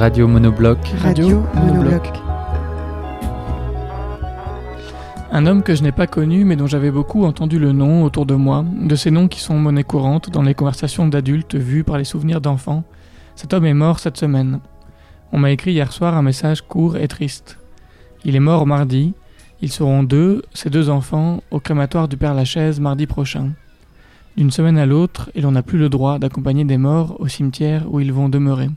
Radio Monobloc. Radio Monobloc. Un homme que je n'ai pas connu mais dont j'avais beaucoup entendu le nom autour de moi, de ces noms qui sont monnaie courante dans les conversations d'adultes vues par les souvenirs d'enfants. Cet homme est mort cette semaine. On m'a écrit hier soir un message court et triste. Il est mort mardi. Ils seront deux, ses deux enfants, au crématoire du Père Lachaise mardi prochain. D'une semaine à l'autre, et l'on n'a plus le droit d'accompagner des morts au cimetière où ils vont demeurer.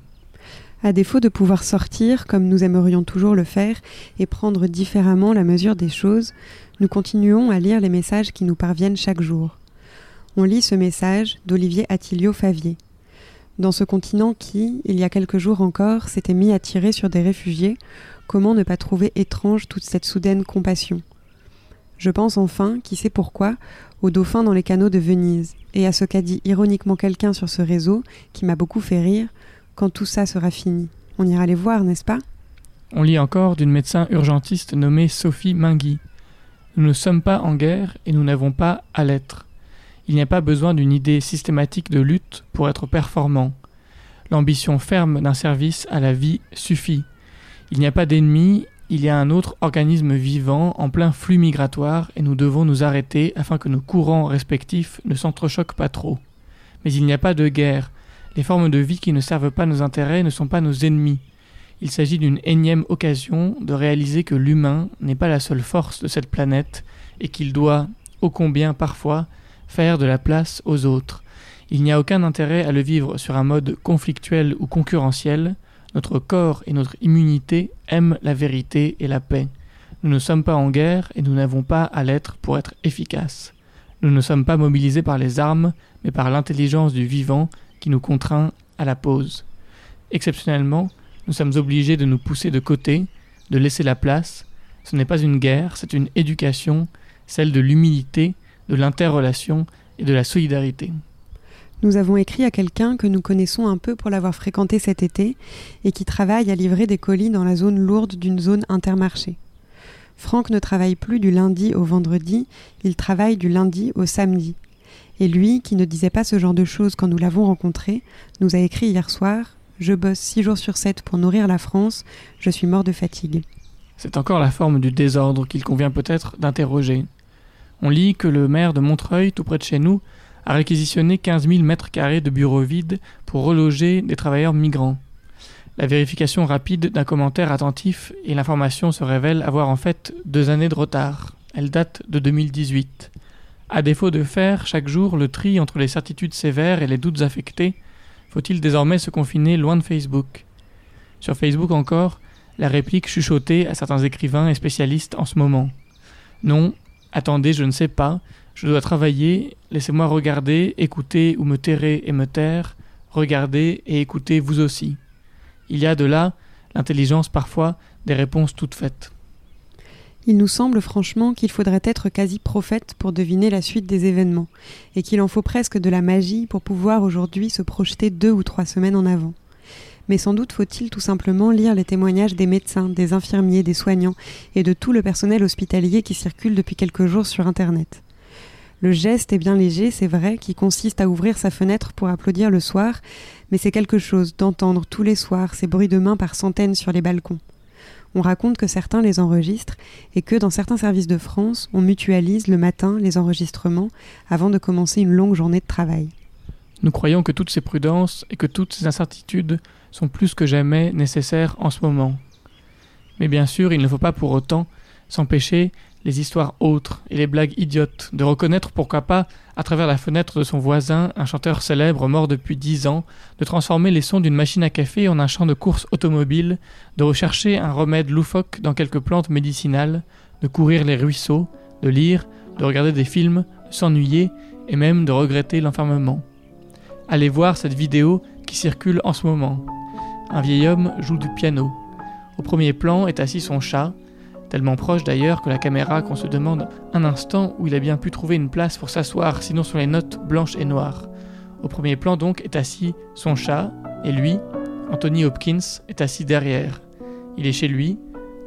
À défaut de pouvoir sortir, comme nous aimerions toujours le faire, et prendre différemment la mesure des choses, nous continuons à lire les messages qui nous parviennent chaque jour. On lit ce message d'Olivier Attilio Favier. Dans ce continent qui, il y a quelques jours encore, s'était mis à tirer sur des réfugiés, comment ne pas trouver étrange toute cette soudaine compassion? Je pense enfin, qui sait pourquoi, aux dauphins dans les canaux de Venise, et à ce qu'a dit ironiquement quelqu'un sur ce réseau, qui m'a beaucoup fait rire, quand tout ça sera fini. On ira les voir, n'est-ce pas? On lit encore d'une médecin urgentiste nommée Sophie Mingui. Nous ne sommes pas en guerre et nous n'avons pas à l'être. Il n'y a pas besoin d'une idée systématique de lutte pour être performant. L'ambition ferme d'un service à la vie suffit. Il n'y a pas d'ennemi, il y a un autre organisme vivant en plein flux migratoire et nous devons nous arrêter afin que nos courants respectifs ne s'entrechoquent pas trop. Mais il n'y a pas de guerre. Les formes de vie qui ne servent pas nos intérêts ne sont pas nos ennemis. Il s'agit d'une énième occasion de réaliser que l'humain n'est pas la seule force de cette planète et qu'il doit, ô combien parfois, faire de la place aux autres. Il n'y a aucun intérêt à le vivre sur un mode conflictuel ou concurrentiel. Notre corps et notre immunité aiment la vérité et la paix. Nous ne sommes pas en guerre et nous n'avons pas à l'être pour être efficaces. Nous ne sommes pas mobilisés par les armes, mais par l'intelligence du vivant qui nous contraint à la pause. Exceptionnellement, nous sommes obligés de nous pousser de côté, de laisser la place. Ce n'est pas une guerre, c'est une éducation, celle de l'humilité, de l'interrelation et de la solidarité. Nous avons écrit à quelqu'un que nous connaissons un peu pour l'avoir fréquenté cet été et qui travaille à livrer des colis dans la zone lourde d'une zone intermarché. Franck ne travaille plus du lundi au vendredi, il travaille du lundi au samedi. Et lui, qui ne disait pas ce genre de choses quand nous l'avons rencontré, nous a écrit hier soir Je bosse six jours sur sept pour nourrir la France, je suis mort de fatigue. C'est encore la forme du désordre qu'il convient peut-être d'interroger. On lit que le maire de Montreuil, tout près de chez nous, a réquisitionné 15 000 mètres carrés de bureaux vides pour reloger des travailleurs migrants. La vérification rapide d'un commentaire attentif et l'information se révèle avoir en fait deux années de retard. Elle date de 2018. À défaut de faire chaque jour le tri entre les certitudes sévères et les doutes affectés, faut-il désormais se confiner loin de Facebook? Sur Facebook encore, la réplique chuchotée à certains écrivains et spécialistes en ce moment. Non, attendez, je ne sais pas, je dois travailler, laissez-moi regarder, écouter ou me terrer et me taire, regardez et écoutez vous aussi. Il y a de là, l'intelligence parfois, des réponses toutes faites. Il nous semble franchement qu'il faudrait être quasi prophète pour deviner la suite des événements, et qu'il en faut presque de la magie pour pouvoir aujourd'hui se projeter deux ou trois semaines en avant. Mais sans doute faut-il tout simplement lire les témoignages des médecins, des infirmiers, des soignants et de tout le personnel hospitalier qui circule depuis quelques jours sur Internet. Le geste est bien léger, c'est vrai, qui consiste à ouvrir sa fenêtre pour applaudir le soir, mais c'est quelque chose d'entendre tous les soirs ces bruits de mains par centaines sur les balcons. On raconte que certains les enregistrent et que dans certains services de France, on mutualise le matin les enregistrements avant de commencer une longue journée de travail. Nous croyons que toutes ces prudences et que toutes ces incertitudes sont plus que jamais nécessaires en ce moment. Mais bien sûr, il ne faut pas pour autant s'empêcher les histoires autres et les blagues idiotes, de reconnaître pourquoi pas, à travers la fenêtre de son voisin, un chanteur célèbre mort depuis dix ans, de transformer les sons d'une machine à café en un champ de course automobile, de rechercher un remède loufoque dans quelques plantes médicinales, de courir les ruisseaux, de lire, de regarder des films, de s'ennuyer et même de regretter l'enfermement. Allez voir cette vidéo qui circule en ce moment. Un vieil homme joue du piano. Au premier plan est assis son chat, tellement proche d'ailleurs que la caméra qu'on se demande un instant où il a bien pu trouver une place pour s'asseoir, sinon sur les notes blanches et noires. Au premier plan donc est assis son chat, et lui, Anthony Hopkins, est assis derrière. Il est chez lui,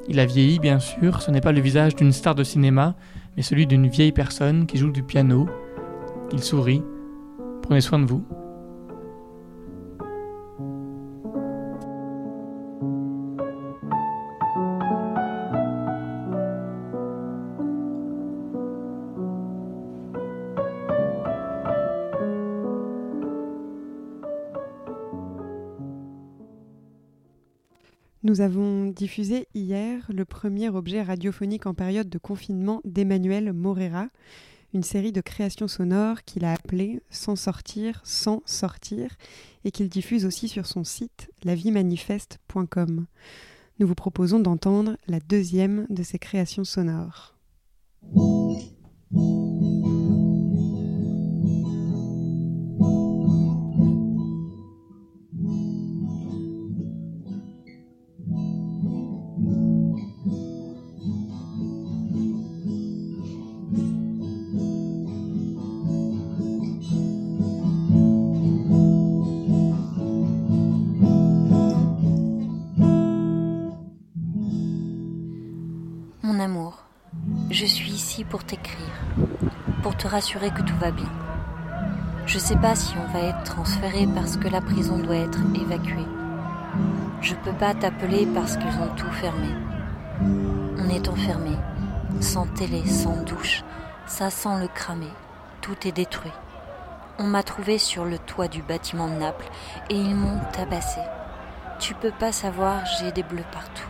il a vieilli bien sûr, ce n'est pas le visage d'une star de cinéma, mais celui d'une vieille personne qui joue du piano. Il sourit. Prenez soin de vous. Nous avons diffusé hier le premier objet radiophonique en période de confinement d'Emmanuel Morera, une série de créations sonores qu'il a appelée Sans sortir, sans sortir, et qu'il diffuse aussi sur son site lavimanifeste.com. Nous vous proposons d'entendre la deuxième de ses créations sonores. Mon amour, je suis ici pour t'écrire, pour te rassurer que tout va bien. Je sais pas si on va être transféré parce que la prison doit être évacuée. Je peux pas t'appeler parce qu'ils ont tout fermé. On est enfermé, sans télé, sans douche, ça sent le cramer, tout est détruit. On m'a trouvé sur le toit du bâtiment de Naples et ils m'ont tabassé. Tu peux pas savoir, j'ai des bleus partout.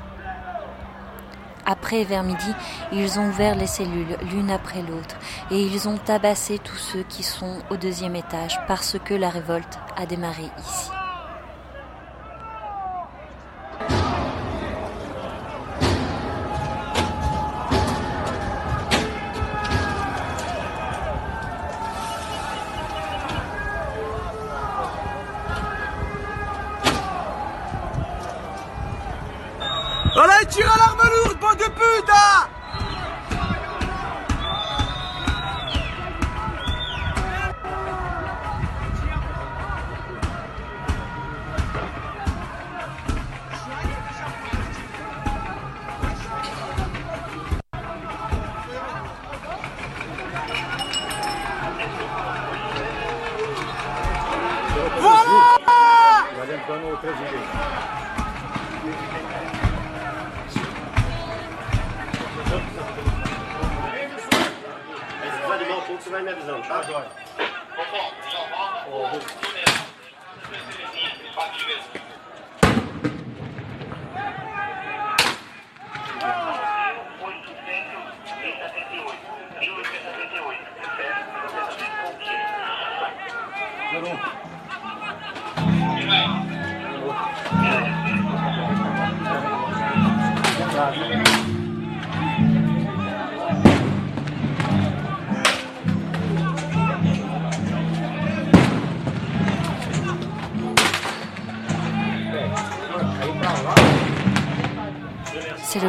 Après, vers midi, ils ont ouvert les cellules l'une après l'autre et ils ont tabassé tous ceux qui sont au deuxième étage parce que la révolte a démarré ici.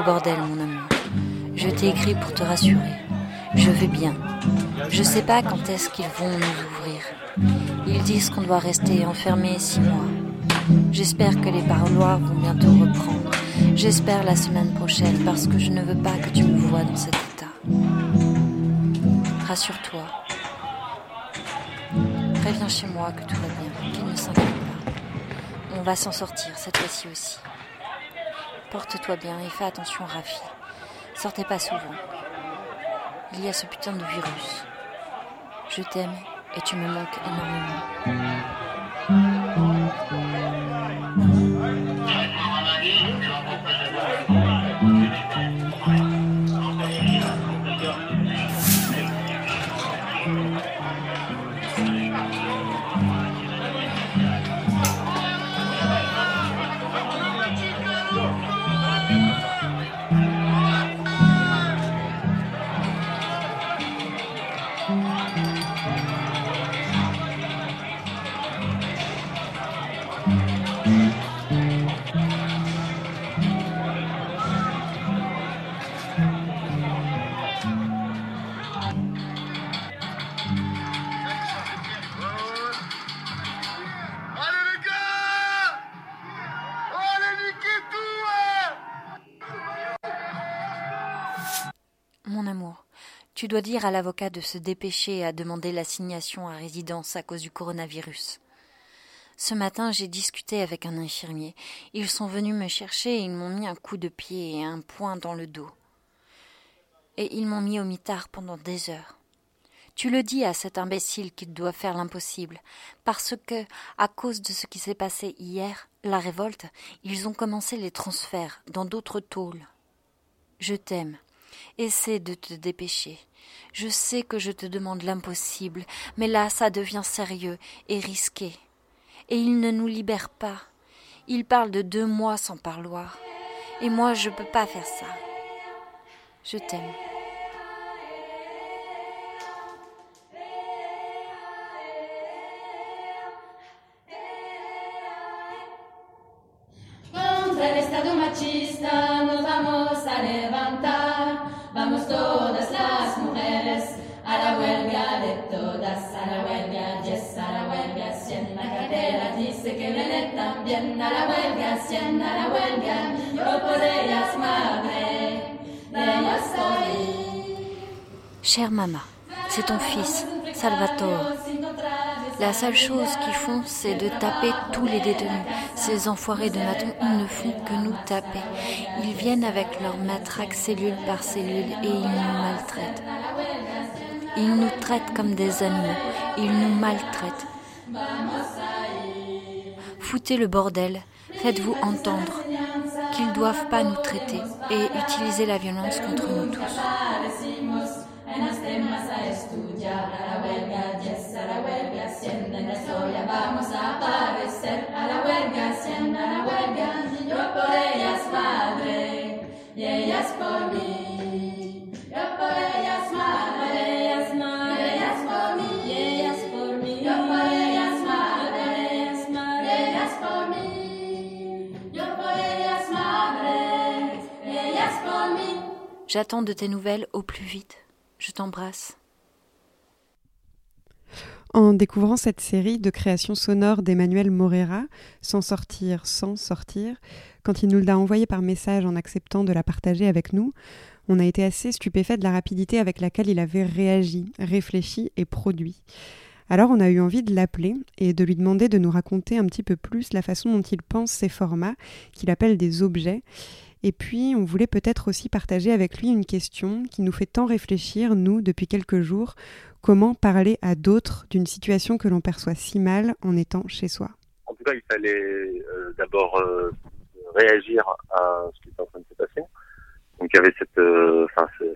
Bordel, mon amour. Je t'ai écrit pour te rassurer. Je vais bien. Je sais pas quand est-ce qu'ils vont nous ouvrir. Ils disent qu'on doit rester enfermé six mois. J'espère que les parloirs vont bientôt reprendre. J'espère la semaine prochaine parce que je ne veux pas que tu me vois dans cet état. Rassure-toi. Préviens chez moi que tout va bien, qu'ils ne s'inquiètent pas. On va s'en sortir cette fois-ci aussi. Porte-toi bien et fais attention, Rafi. Sortez pas souvent. Il y a ce putain de virus. Je t'aime et tu me manques énormément. Dois dire à l'avocat de se dépêcher à demander l'assignation à résidence à cause du coronavirus. Ce matin, j'ai discuté avec un infirmier. Ils sont venus me chercher et ils m'ont mis un coup de pied et un poing dans le dos. Et ils m'ont mis au mitard pendant des heures. Tu le dis à cet imbécile qu'il doit faire l'impossible, parce que, à cause de ce qui s'est passé hier, la révolte, ils ont commencé les transferts dans d'autres tôles. Je t'aime. Essaie de te dépêcher. Je sais que je te demande l'impossible, mais là ça devient sérieux et risqué. Et il ne nous libère pas. Il parle de deux mois sans parloir. Et moi je ne peux pas faire ça. Je t'aime. Chère maman, c'est ton fils, Salvatore. La seule chose qu'ils font, c'est de taper tous les détenus. Ces enfoirés de matons, ils ne font que nous taper. Ils viennent avec leur matraque cellule par cellule et ils nous maltraitent. Ils nous traitent comme des animaux. Ils nous maltraitent. Foutez le bordel. Faites-vous entendre qu'ils ne doivent pas nous traiter et utiliser la violence contre nous tous. J'attends de tes nouvelles au plus vite. Je t'embrasse. En découvrant cette série de créations sonores d'Emmanuel Morera, Sans sortir, sans sortir, quand il nous l'a envoyée par message en acceptant de la partager avec nous, on a été assez stupéfait de la rapidité avec laquelle il avait réagi, réfléchi et produit. Alors on a eu envie de l'appeler et de lui demander de nous raconter un petit peu plus la façon dont il pense ces formats, qu'il appelle des objets, et puis, on voulait peut-être aussi partager avec lui une question qui nous fait tant réfléchir, nous, depuis quelques jours, comment parler à d'autres d'une situation que l'on perçoit si mal en étant chez soi? En tout cas, il fallait euh, d'abord euh, réagir à ce qui est en train de se passer. Donc, il y avait cette, euh,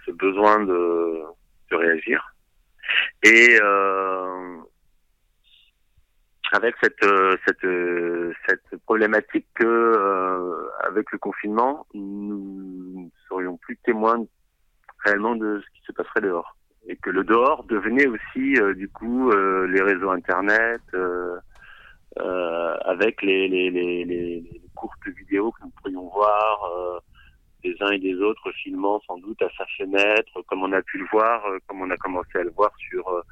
ce, besoin de, de réagir. Et avec cette euh, cette euh, cette problématique que euh, avec le confinement nous ne serions plus témoins réellement de ce qui se passerait dehors. Et que le dehors devenait aussi du coup les réseaux internet avec les les, les les, courtes vidéos que nous pourrions voir des uns et des autres filmant sans doute à sa fenêtre comme on a pu le voir comme on a commencé à le voir sur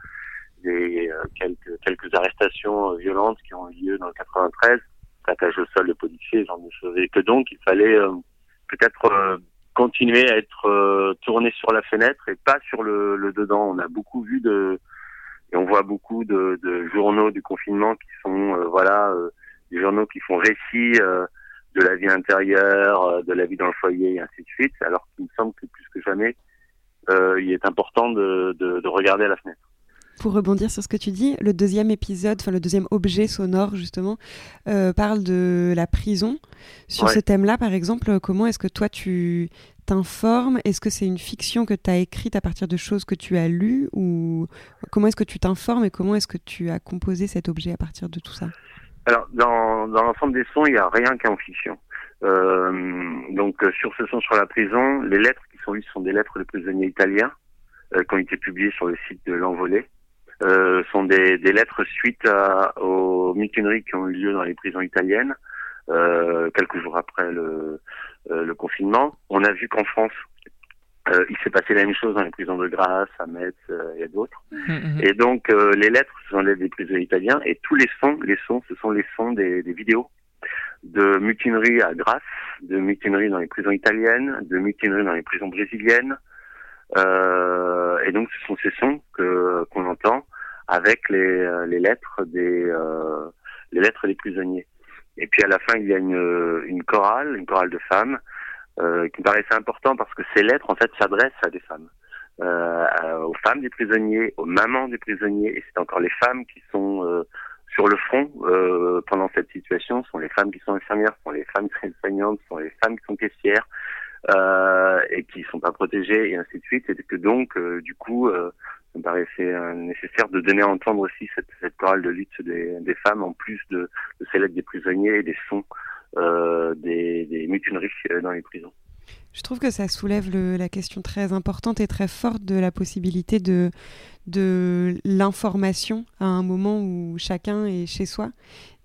des euh, quelques, quelques arrestations euh, violentes qui ont eu lieu dans le 93, attaque au sol de policiers, de choses. Et que donc il fallait euh, peut-être continuer à être tourné sur la fenêtre et pas sur le, le, dedans. On a beaucoup vu de et on voit beaucoup de, de journaux du confinement qui sont voilà des journaux qui font récit de la vie intérieure, de la vie dans le foyer et ainsi de suite. Alors qu'il me semble que plus que jamais il est important de, de, de regarder à la fenêtre pour rebondir sur ce que tu dis, le deuxième épisode, enfin le deuxième objet sonore justement, euh, parle de la prison. Sur ce thème-là, par exemple, comment est-ce que toi tu t'informes? Est-ce que c'est une fiction que tu as écrite à partir de choses que tu as lues? Ou comment est-ce que tu t'informes et comment est-ce que tu as composé cet objet à partir de tout ça? Alors, dans, dans l'ensemble des sons, il n'y a rien qu'en fiction. Euh, donc, euh, sur ce son sur la prison, les lettres qui sont lues sont des lettres de prisonniers italiens qui ont été publiées sur le site de l'Envolée. Euh, sont des, des, lettres suite à, aux mutineries qui ont eu lieu dans les prisons italiennes, euh, quelques jours après le, euh, le, confinement. On a vu qu'en France, euh, il s'est passé la même chose dans les prisons de Grasse, à Metz et d'autres. Mmh, mmh. Et donc les lettres, ce sont les des prisonniers italiens, et tous les sons, les sons, ce sont les sons des, des vidéos de mutineries à Grasse, de mutineries dans les prisons italiennes, de mutineries dans les prisons brésiliennes, Euh, et donc ce sont ces sons que qu'on entend avec les, les lettres des les lettres des prisonniers. Et puis à la fin il y a une, une chorale, une chorale de femmes euh, qui me paraissait important parce que ces lettres en fait s'adressent à des femmes. Euh, aux femmes des prisonniers, aux mamans des prisonniers, et c'est encore les femmes qui sont euh, sur le front euh, pendant cette situation, ce sont les femmes qui sont infirmières, ce sont les femmes qui sont soignantes, ce sont les femmes qui sont caissières euh, et qui sont pas protégées et ainsi de suite. Et que donc, euh, du coup, euh, ça me paraissait nécessaire de donner à entendre aussi cette, cette chorale de lutte des, femmes en plus de, de lettres des prisonniers et des sons des, des mutineries dans les prisons. Je trouve que ça soulève la question très importante et très forte de la possibilité de l'information à un moment où chacun est chez soi.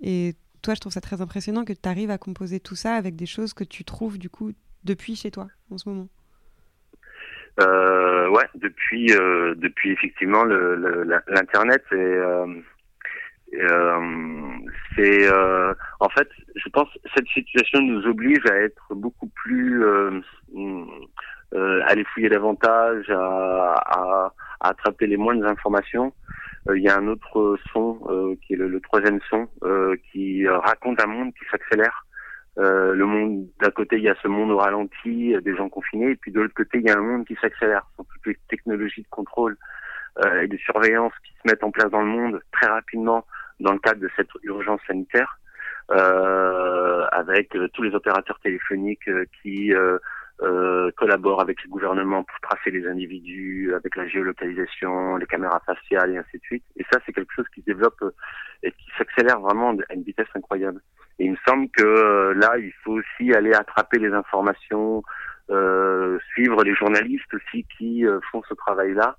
Et toi, je trouve ça très impressionnant que tu arrives à composer tout ça avec des choses que tu trouves du coup depuis chez toi en ce moment. Euh, ouais, depuis, euh, depuis effectivement l'internet et euh, euh, c'est euh, en fait, je pense, cette situation nous oblige à être beaucoup plus, euh, euh à fouiller davantage, à, à, à attraper les moindres informations. Il y a un autre son qui est le, le troisième son qui raconte un monde qui s'accélère. Euh, le monde d'un côté il y a ce monde au ralenti des gens confinés et puis de l'autre côté il y a un monde qui s'accélère. Sont toutes les technologies de contrôle euh, et de surveillance qui se mettent en place dans le monde très rapidement dans le cadre de cette urgence sanitaire, euh, avec euh, tous les opérateurs téléphoniques euh, qui euh, collaborent avec les gouvernements pour tracer les individus, avec la géolocalisation, les caméras faciales et ainsi de suite. Et ça, c'est quelque chose qui se développe et qui s'accélère vraiment à une vitesse incroyable. Et il me semble que là, il faut aussi aller attraper les informations, euh, suivre les journalistes aussi qui font ce travail-là,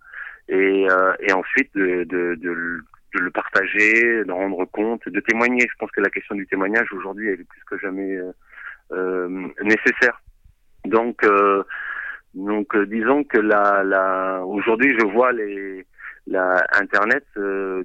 et, et ensuite de, de, de, le partager, d'en rendre compte, de témoigner. Je pense que la question du témoignage aujourd'hui est plus que jamais euh, euh nécessaire. Donc, euh, donc euh, disons que la, la aujourd'hui je vois les la Internet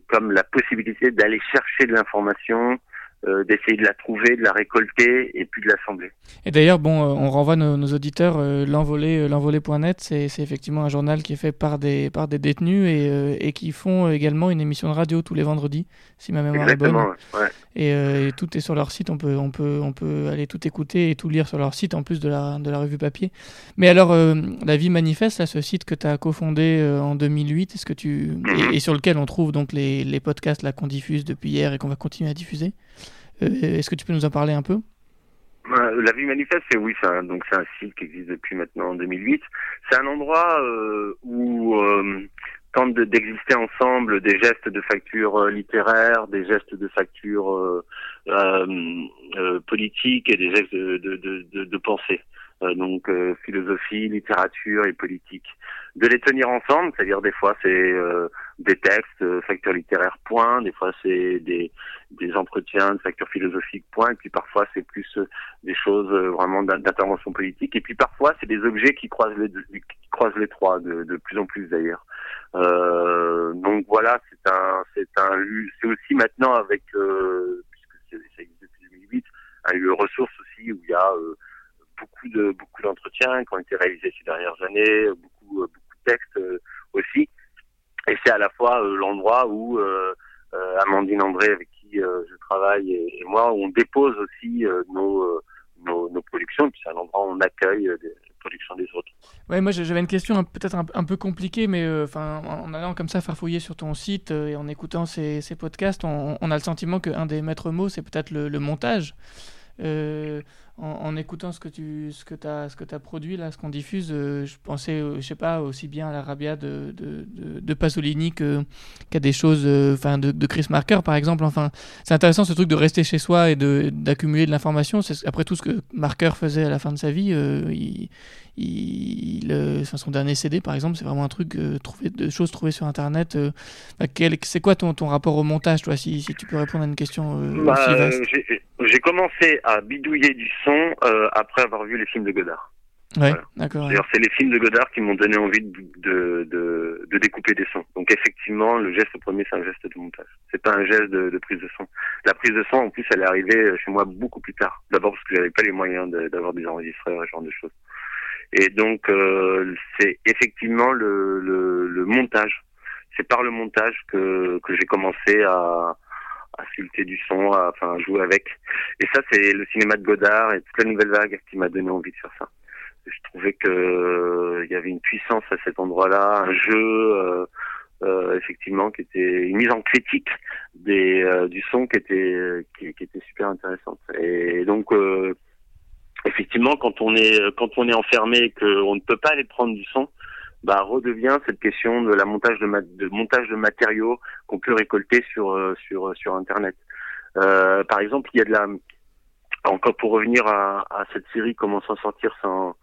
comme la possibilité d'aller chercher de l'information, euh, d'essayer de la trouver, de la récolter et puis de l'assembler. Et d'ailleurs, bon, euh, on renvoie nos, nos auditeurs, euh, l'envolé, euh, l'envolé.net, c'est, c'est effectivement un journal qui est fait par des, par des détenus et, euh, et qui font également une émission de radio tous les vendredis, si ma mémoire Exactement, est bonne. Ouais. Et, et, tout est sur leur site, on peut, on, peut, on peut aller tout écouter et tout lire sur leur site en plus de la, de la revue papier. Mais alors, La Vie Manifeste, là, ce site que tu as cofondé en 2008, est-ce que tu, et, et, sur lequel on trouve donc les, les podcasts là, qu'on diffuse depuis hier et qu'on va continuer à diffuser? Est-ce que tu peux nous en parler un peu? Euh, la vie manifeste, c'est oui, un, donc c'est un site qui existe depuis maintenant en 2008. C'est un endroit euh, où euh, tentent d'exister ensemble des gestes de facture euh, littéraire, des gestes de facture euh, euh, politique et des gestes de pensée. Donc philosophie, littérature et politique. De les tenir ensemble, c'est-à-dire des fois c'est des textes, facture littéraire point, des fois c'est des des entretiens de facture philosophique point, et puis parfois c'est plus euh, des choses euh, vraiment d'intervention politique, et puis parfois c'est des objets qui croisent les deux, qui croisent les trois de, de plus en plus d'ailleurs. Euh, donc voilà, c'est un c'est un c'est aussi maintenant avec euh, puisque ça existe depuis 2008 un lieu ressource aussi où il y a euh, beaucoup de beaucoup d'entretiens qui ont été réalisés ces dernières années, beaucoup beaucoup de textes aussi, et c'est à la fois l'endroit où Amandine André avec euh, je travaille et, et, moi, on dépose aussi euh, nos, euh, nos, productions, et puis c'est un endroit où on accueille des productions des autres. Ouais, moi j'avais une question peut-être un, peu compliquée, mais en allant comme ça farfouiller sur ton site et en écoutant ces, podcasts, on, a le sentiment qu'un des maîtres mots, c'est peut-être le, montage. Euh, en, en, écoutant ce que tu ce que as, ce que as produit là, ce qu'on diffuse, euh, je pensais, euh, je sais pas, aussi bien à l'Arabia de, de, de, de, Pasolini qu'à qu des choses, enfin de, de, Chris Marker par exemple. Enfin, c'est intéressant ce truc de rester chez soi et d'accumuler de, l'information. C'est après tout ce que Marker faisait à la fin de sa vie. il, il, son dernier CD par exemple, c'est vraiment un truc trouvé de choses trouvées sur internet. c'est quoi ton, ton rapport au montage, toi, si, si tu peux répondre à une question bah, j'ai commencé à bidouiller du son euh, après avoir vu les films de Godard. Ouais, voilà. d'accord. D'ailleurs, c'est les films de Godard qui m'ont donné envie de, de, de, de, découper des sons. Donc, effectivement, le geste premier, c'est un geste de montage. C'est pas un geste de, de, prise de son. La prise de son, en plus, elle est arrivée chez moi beaucoup plus tard. D'abord parce que j'avais pas les moyens d'avoir des enregistreurs et ce genre de choses. Et donc, euh, c'est effectivement le, le, le montage. C'est par le montage que, que j'ai commencé à, à sculpter du son, à enfin, jouer avec. Et ça, c'est le cinéma de Godard et toute la nouvelle vague qui m'a donné envie de faire ça. Je trouvais que euh, il y avait une puissance à cet endroit-là, un jeu, euh, euh, effectivement, qui était une mise en critique du son qui était, qui, était super intéressante. Et donc, effectivement, quand on est quand on est enfermé et qu'on ne peut pas aller prendre du son, bah redevient cette question de la montage de, de montage de matériaux qu'on peut récolter sur euh, sur sur internet. Euh, par exemple, il y a de la encore pour revenir à, à cette série comment s'en sortir sans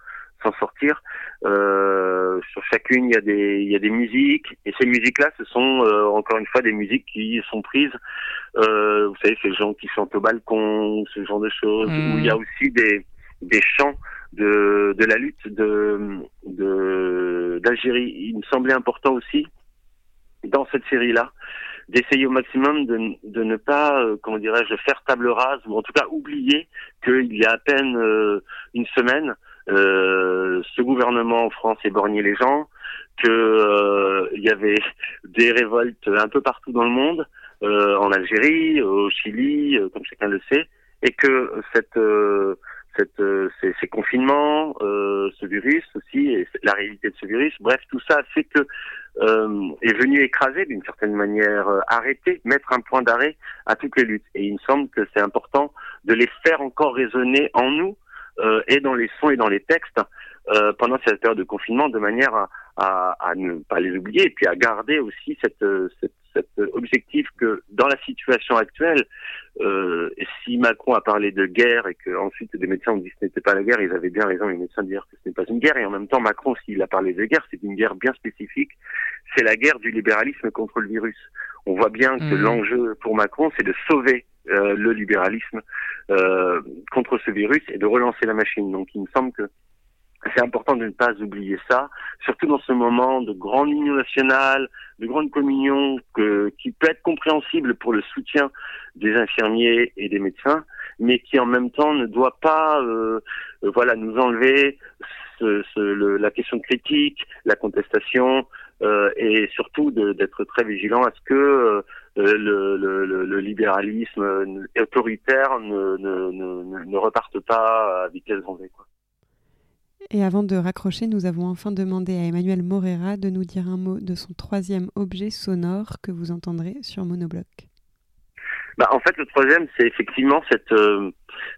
s'en sortir. Euh, sur chacune, il y a des il y a des musiques et ces musiques-là, ce sont euh, encore une fois des musiques qui sont prises. Euh, vous savez, ces gens qui chantent au balcon, ce genre de choses. Mmh. Où il y a aussi des des chants de, de la lutte de d'Algérie. Il me semblait important aussi dans cette série-là d'essayer au maximum de, de ne pas, euh, comment dirais-je, faire table rase ou en tout cas oublier qu'il y a à peine euh, une semaine, euh, ce gouvernement en France éborgnait les gens, que euh, il y avait des révoltes un peu partout dans le monde, en Algérie, au Chili, comme chacun le sait, et que cette euh, ces, confinements, euh, ce virus aussi, et la réalité de ce virus, bref, tout ça fait que euh, est venu écraser d'une certaine manière, arrêter, mettre un point d'arrêt à toutes les luttes. Et il me semble que c'est important de les faire encore résonner en nous et dans les sons et dans les textes pendant cette période de confinement, de manière à, à, à, ne pas les oublier et puis à garder aussi cette, cette cet objectif que dans la situation actuelle, euh, si Macron a parlé de guerre et que ensuite des médecins ont dit que ce n'était pas la guerre, ils avaient bien raison, les médecins, de dire que ce n'est pas une guerre. Et en même temps, Macron, s'il a parlé de guerre, c'est une guerre bien spécifique. C'est la guerre du libéralisme contre le virus. On voit bien que mmh. l'enjeu pour Macron, c'est de sauver euh, le libéralisme euh, contre ce virus et de relancer la machine. Donc il me semble que c'est important de ne pas oublier ça, surtout dans ce moment de grande union nationale, de grande communion que, qui peut être compréhensible pour le soutien des infirmiers et des médecins, mais qui en même temps ne doit pas, euh, euh voilà, nous enlever ce, ce, le, la question critique, la contestation, euh, et surtout d'être très vigilant à ce que euh, le, le, le, libéralisme autoritaire ne, ne, ne, reparte pas à vitesse grand. Et avant de raccrocher, nous avons enfin demandé à Emmanuel Morera de nous dire un mot de son troisième objet sonore que vous entendrez sur Monobloc. Bah, en fait, le troisième, c'est effectivement cette. Euh,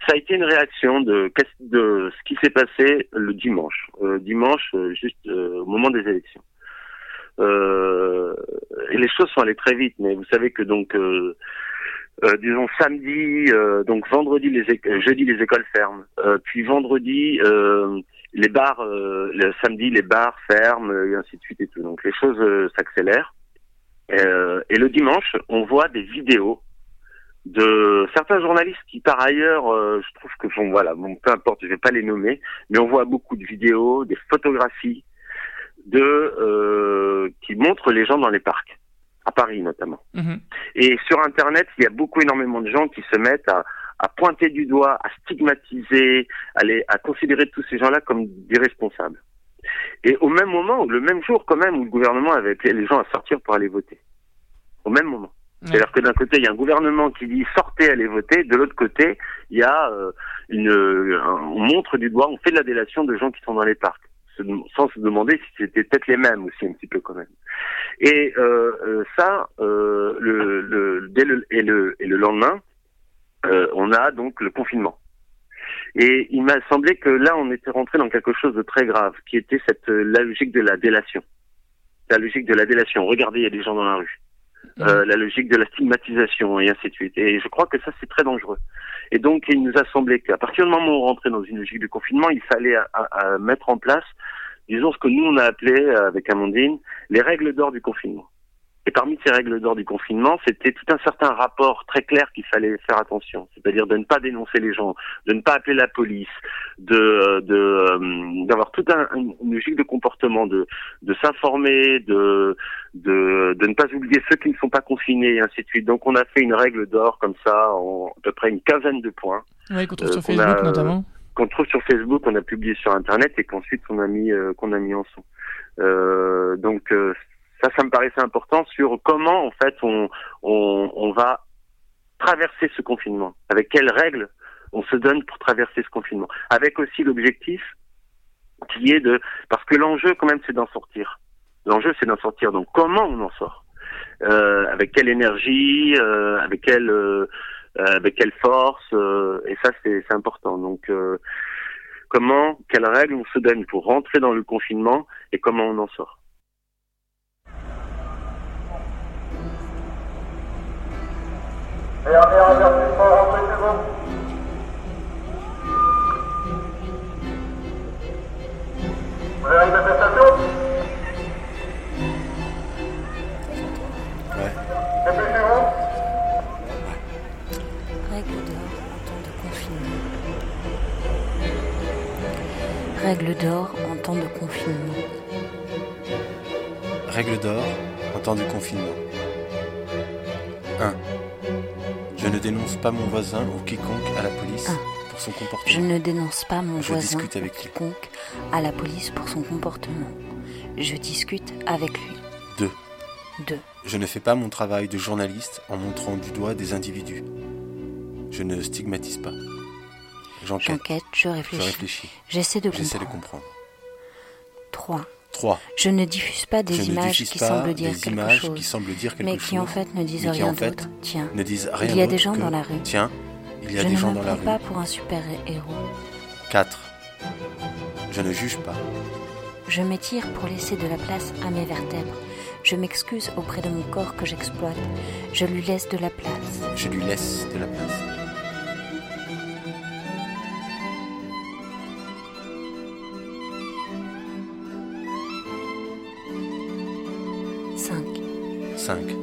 ça a été une réaction de, ce qui s'est passé le dimanche. Euh, dimanche, euh, juste au moment des élections. Et les choses sont allées très vite, mais vous savez que donc. disons samedi, donc vendredi les jeudi les écoles ferment, puis vendredi les bars, euh, le samedi, les bars ferment et ainsi de suite et tout. Donc les choses euh, s'accélèrent. Euh, et le dimanche, on voit des vidéos de certains journalistes qui, par ailleurs, euh, je trouve que bon, voilà, bon, peu importe, je vais pas les nommer, mais on voit beaucoup de vidéos, des photographies de euh, qui montrent les gens dans les parcs, à Paris notamment. Mmh. Et sur Internet, il y a beaucoup, énormément de gens qui se mettent à à pointer du doigt, à stigmatiser, à, les, à considérer tous ces gens-là comme des responsables. Et au même moment, le même jour quand même, où le gouvernement avait appelé les gens à sortir pour aller voter. Au même moment. C'est-à-dire que d'un côté, il y a un gouvernement qui dit sortez, allez voter. De l'autre côté, il y a euh, une, on montre du doigt, on fait de la délation de gens qui sont dans les parcs, sans se demander si c'était peut-être les mêmes aussi un petit peu quand même. Et euh, euh ça, euh, le, le, dès le, et le, et le lendemain, euh, on a donc le confinement. Et il m'a semblé que là, on était rentré dans quelque chose de très grave, qui était cette euh, la logique de la délation. La logique de la délation. Regardez, il y a des gens dans la rue. Mmh. Euh, la logique de la stigmatisation et ainsi de suite. Et je crois que ça, c'est très dangereux. Et donc, il nous a semblé qu'à partir du moment où on rentrait dans une logique de confinement, il fallait à, à mettre en place, disons, ce que nous, on a appelé, avec Amandine, les règles d'or du confinement. Et parmi ces règles d'or du confinement, c'était tout un certain rapport très clair qu'il fallait faire attention. C'est-à-dire de ne pas dénoncer les gens, de ne pas appeler la police, de euh, d'avoir tout un, une logique de comportement, de de s'informer, de, de de ne pas oublier ceux qui ne sont pas confinés et ainsi de suite. Donc on a fait une règle d'or comme ça en à peu près une quinzaine de points. Oui, contre euh, sur Facebook notamment qu'on trouve sur Facebook, qu'on a publié sur Internet et qu'ensuite qu'on a mis qu'on a mis en son. donc ça, ça me paraissait important sur comment en fait on, on, on va traverser ce confinement, avec quelles règles on se donne pour traverser ce confinement, avec aussi l'objectif qui est de, parce que l'enjeu quand même c'est d'en sortir. L'enjeu c'est d'en sortir. Donc comment on en sort? Euh, Avec quelle énergie euh, Avec quelle euh, avec quelle force Et ça c'est important. Donc comment, quelles règles on se donne pour rentrer dans le confinement et comment on en sort? Règle d'or en temps de confinement. Règle d'or en temps de confinement. Règle d'or en temps de confinement. 1. Je ne dénonce pas mon voisin ou quiconque à la police Ah. pour son comportement. Je ne dénonce pas mon Je voisin discute avec ou lui. quiconque à la police pour son comportement. Je discute avec lui. 2. 2. Je ne fais pas mon travail de journaliste en montrant du doigt des individus. Je ne stigmatise pas. J'enquête. J'enquête, je Je réfléchis. réfléchis. J'essaie de J'essaie de comprendre. comprendre. 3. 3. Je ne diffuse pas des Je ne images qui pas semblent dire des quelque images chose, qui semblent dire quelque mais qui en fait ne disent mais rien d'autre. Tiens, ne disent rien il y a des gens que, dans la rue. Tiens, il y a je des ne gens dans la prends pas rue. pour un super-héros. 4. Je ne juge pas. Je m'étire pour laisser de la place à mes vertèbres. Je m'excuse auprès de mon corps que j'exploite. Je lui laisse de la place. Je lui laisse de la place.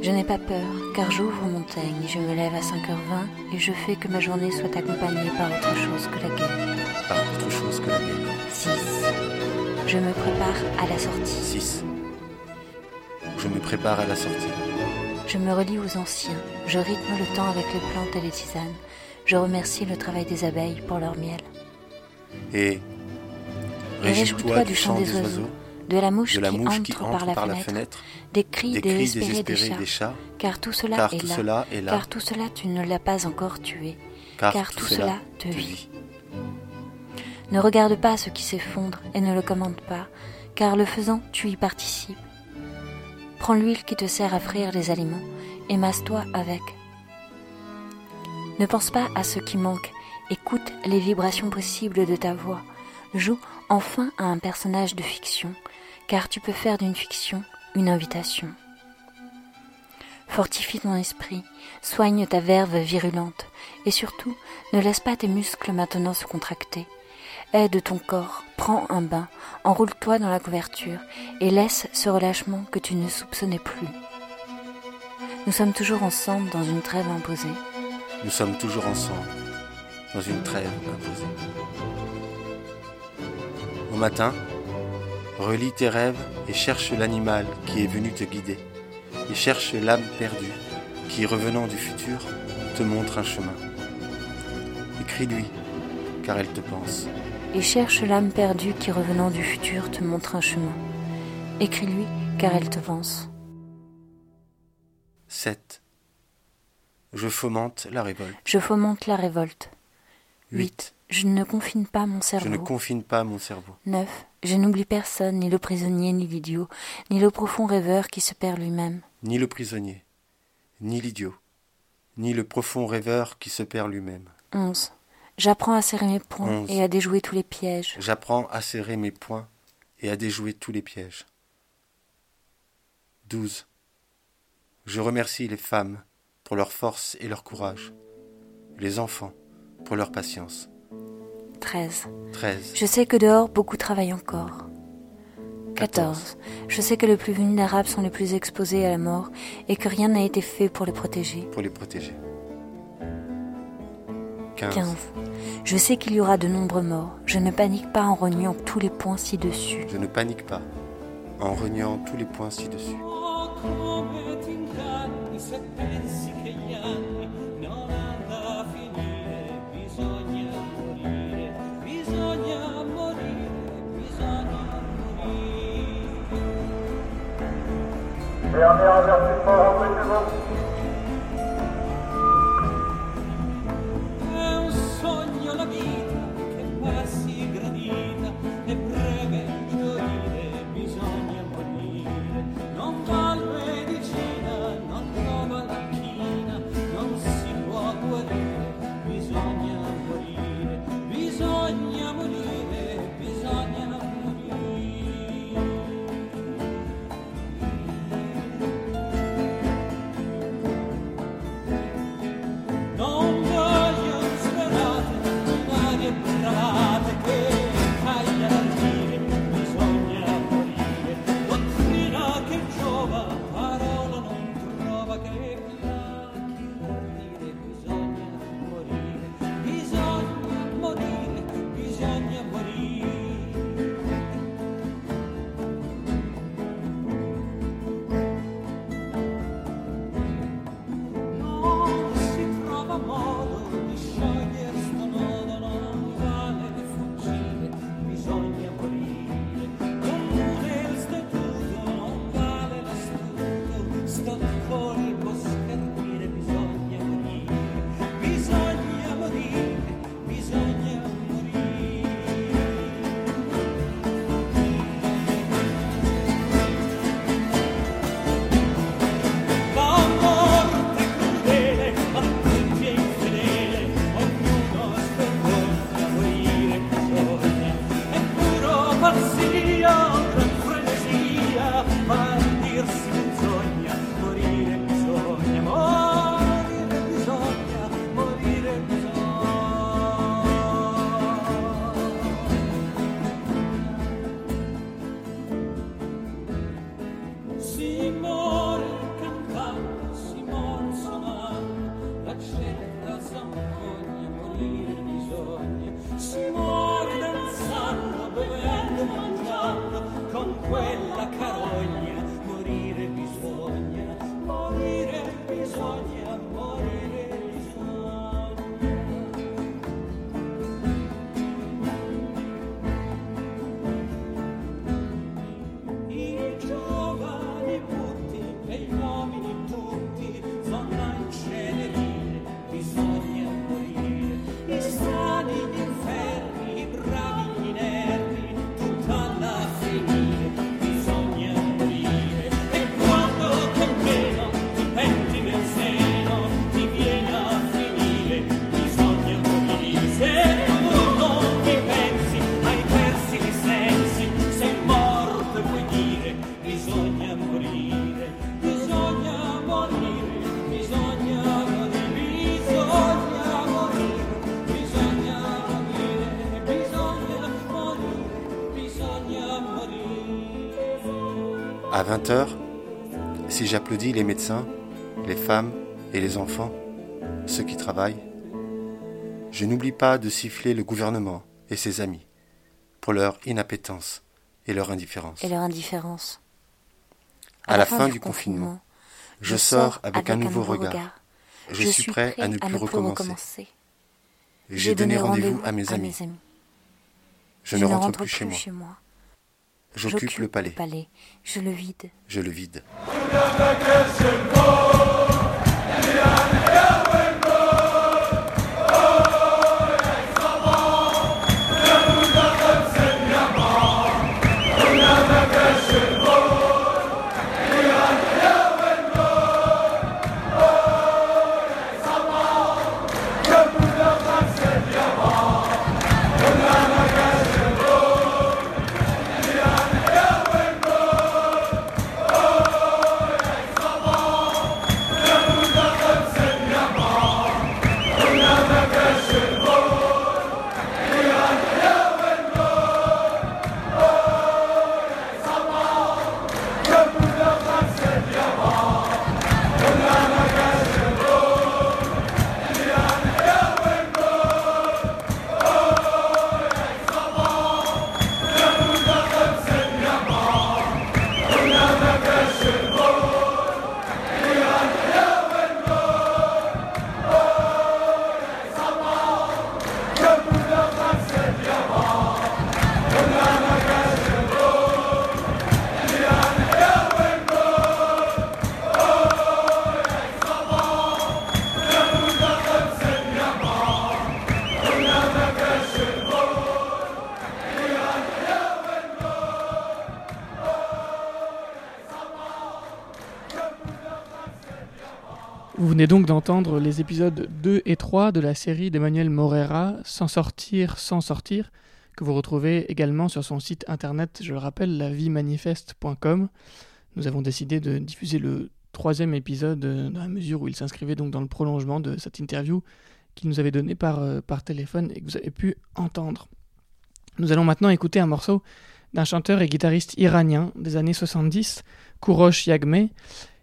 Je n'ai pas peur, car j'ouvre mon teigne, je me lève à 5h20 et je fais que ma journée soit accompagnée par autre chose que la guerre. Par autre chose que la guerre. 6. Je me prépare à la sortie. 6. Je me prépare à la sortie. Je me relie aux anciens. Je rythme le temps avec les plantes et les tisanes. Je remercie le travail des abeilles pour leur miel. Et Et réjouis-toi du chant des oiseaux, de la mouche, de la qui, mouche entre qui par, la, par la fenêtre, fenêtre, des cris des cris désespérés, désespérés des, des chats, chats, car tout cela car est tout là, cela est là, car tout cela tu ne l'as pas encore tué, car, car tout cela te vit. Ne regarde pas ce qui s'effondre et ne le commande pas, car le faisant, tu y participes. Prends l'huile qui te sert à frire les aliments et masse-toi avec. Ne pense pas à ce qui manque, écoute les vibrations possibles de ta voix. Joue enfin à un personnage de fiction, car tu peux faire d'une fiction une invitation. Fortifie ton esprit, soigne ta verve virulente, et surtout, ne laisse pas tes muscles maintenant se contracter. Aide ton corps, prends un bain, enroule-toi dans la couverture, et laisse ce relâchement que tu ne soupçonnais plus. Nous sommes toujours ensemble dans une trêve imposée. Nous sommes toujours ensemble, dans une trêve imposée. Au matin, relis tes rêves et cherche l'animal qui est venu te guider. Et cherche l'âme perdue qui, revenant du futur, te montre un chemin. Écris-lui, car elle te pense. Et cherche l'âme perdue qui, revenant du futur, te montre un chemin. Écris-lui, car elle te pense. 7. Je fomente la révolte. Je fomente la révolte. 8. Je ne confine pas mon cerveau. Je ne confine pas mon cerveau. 9. Je n'oublie personne, ni le prisonnier, ni l'idiot, ni le profond rêveur qui se perd lui-même. Ni le prisonnier, ni l'idiot, ni le profond rêveur qui se perd lui-même. 11. J'apprends à serrer mes poings Onze. et à déjouer tous les pièges. J'apprends à serrer mes poings et à déjouer tous les pièges. 12. Je remercie les femmes pour leur force et leur courage, les enfants pour leur patience. 13. 13. Je sais que dehors, beaucoup travaillent encore. 14. Je sais que les plus vulnérables sont les plus exposés à la mort et que rien n'a été fait pour les protéger. Pour les protéger. 15. 15. Je sais qu'il y aura de nombreux morts. Je ne panique pas en rognant tous les points ci-dessus. Je ne panique pas en reniant tous les points ci-dessus. Dernier avertissement, rentrez chez 20h, si j'applaudis les médecins, les femmes et les enfants, ceux qui travaillent, je n'oublie pas de siffler le gouvernement et ses amis pour leur inappétence et leur indifférence. Et leur indifférence. À la fin du confinement, je sors avec un nouveau regard. Je suis prêt à ne plus recommencer. J'ai donné rendez-vous à mes amis. Je ne rentre plus chez moi. J'occupe le palais. Je le vide. Je le vide. Venez donc d'entendre les épisodes 2 et 3 de la série d'Emmanuel Morera, Sans sortir, sans sortir, que vous retrouvez également sur son site internet, je le rappelle, laviemanifeste.com. Nous avons décidé de diffuser le troisième épisode euh, dans la mesure où il s'inscrivait donc dans le prolongement de cette interview qu'il nous avait donnée par, euh, par téléphone et que vous avez pu entendre. Nous allons maintenant écouter un morceau d'un chanteur et guitariste iranien des années 70, Kourosh Yagmeh,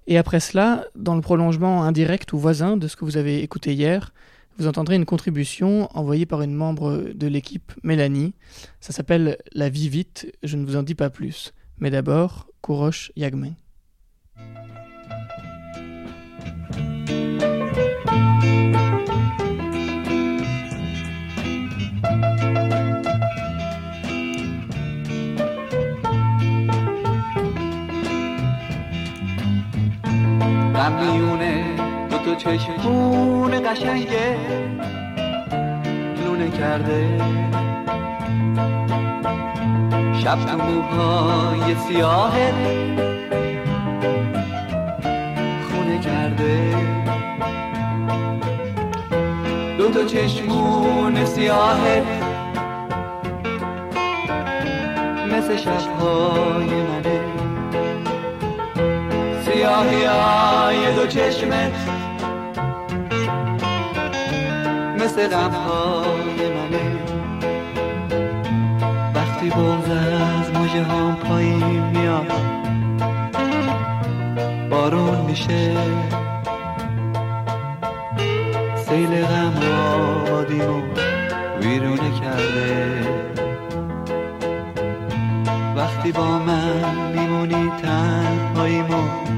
et après cela, dans le prolongement indirect ou voisin de ce que vous avez écouté hier, vous entendrez une contribution envoyée par une membre de l'équipe, Mélanie. Ça s'appelle La vie vite, je ne vous en dis pas plus. Mais d'abord, Kourosh Yagmeh. غم میونه دو تا چشمون قشنگه. لونه کرده. شب تو موهای سیاه خونه کرده. دو تا چشمون سیاه مثل شبهای منه. سیاهی های دو چشمت. مثل غمهای منه. وقتی بغز از مجه هم پایین میاد بارون میشه. سیل غم آبادیمو ویرونه کرده. وقتی با من میمونی تنهاییمو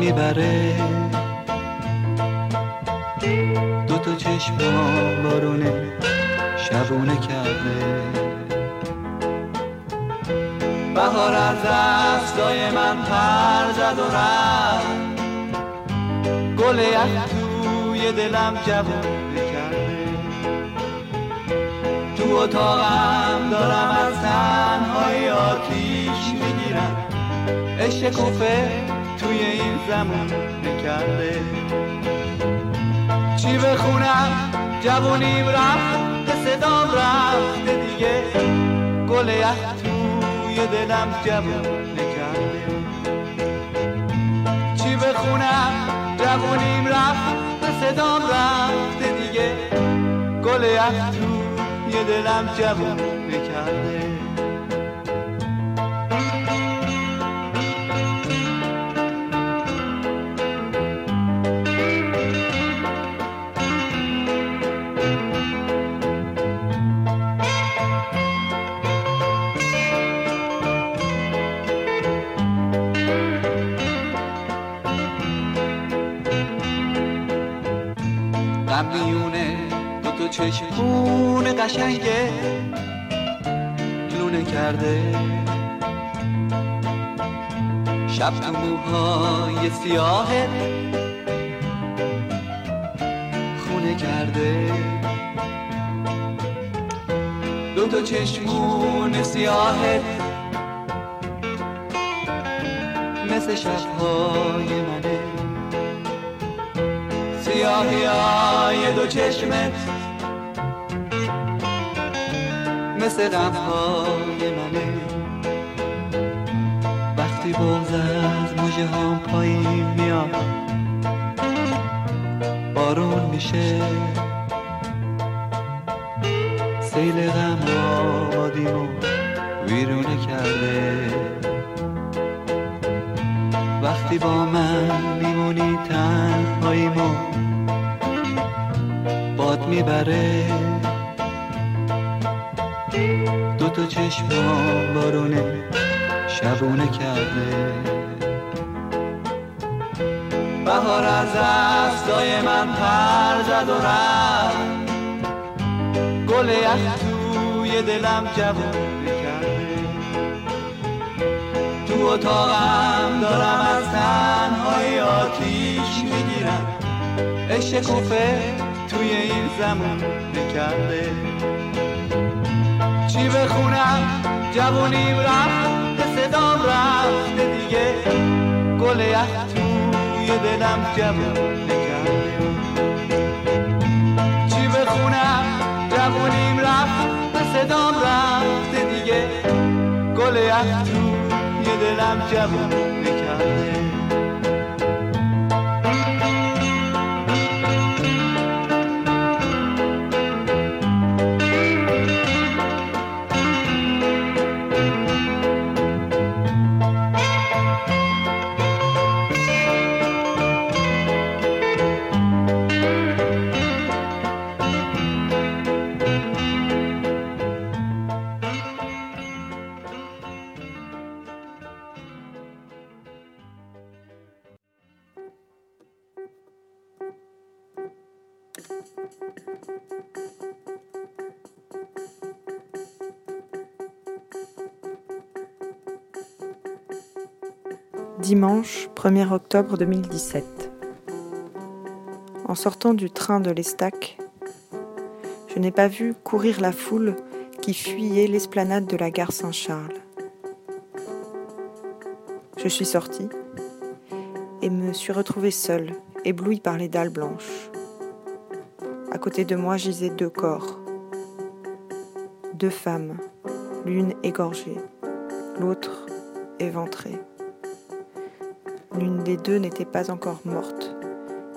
می‌بره. دو تا چشم بارونه شبونه کرده. بهار از دستای من پر زد و رفت. گل یخ توی دلم جوونه کرده تو اتاقم دارم از تنهای آتیش می‌گیرم. عشق زمان نکرده. چی بخونم؟ جوونیم رفت صدام رفته دیگه. گل توی دلم جوون نکرده. چی بخونم؟ جوونیم رفت صدام رفته دیگه. گل توی دلم جوون نکرده. چشمون قشنگه لونه کرده. شب تو موهای سیاه خونه کرده. دو تا چشمون سیاهت مثل شبهای منه. سیاهی های دو چشمت مثل غمهای منه. وقتی بغز از مجه هم پایین میاد بارون میشه. سیل غم آبادیمو ویرونه کرده. وقتی با من میمونی تنهاییمو باد می‌بره. بارونه شبونه کرده. بهار از دستای من پر زد و رفت. گل یخ توی دلم جوونه کرده تو اتاقم دارم از تنهای آتیش می‌گیرم. عشق توی این زمان نکرده چی بخونم جوونیم رفت صدام رفته دیگه. گل یخ توی دلم جوونه کرده چی بخونم جوونیم رفت صدام رفته دیگه. گل توی دلم جوونه کرده Dimanche 1er octobre 2017. En sortant du train de l'Estac, je n'ai pas vu courir la foule qui fuyait l'esplanade de la gare Saint-Charles. Je suis sortie et me suis retrouvée seule, éblouie par les dalles blanches. Côté de moi gisaient deux corps, deux femmes, l'une égorgée, l'autre éventrée. L'une des deux n'était pas encore morte,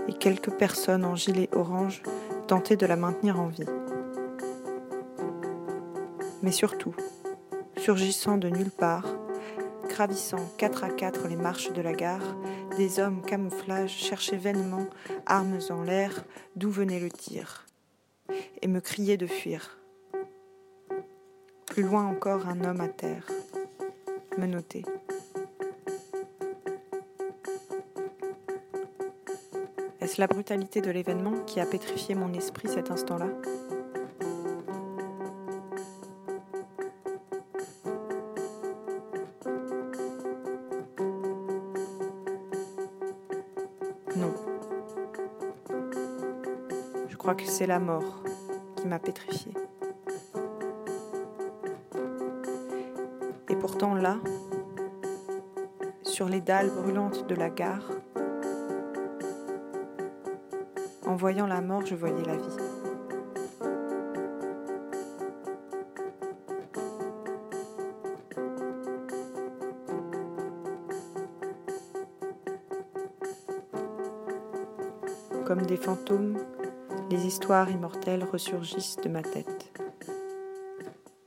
et quelques personnes en gilet orange tentaient de la maintenir en vie. Mais surtout, surgissant de nulle part, gravissant quatre à quatre les marches de la gare, des hommes camouflage cherchaient vainement, armes en l'air, d'où venait le tir, et me criaient de fuir. Plus loin encore, un homme à terre, menotté. Est-ce la brutalité de l'événement qui a pétrifié mon esprit cet instant-là? C'est la mort qui m'a pétrifié. Et pourtant là, sur les dalles brûlantes de la gare, en voyant la mort, je voyais la vie. Comme des fantômes, les histoires immortelles ressurgissent de ma tête.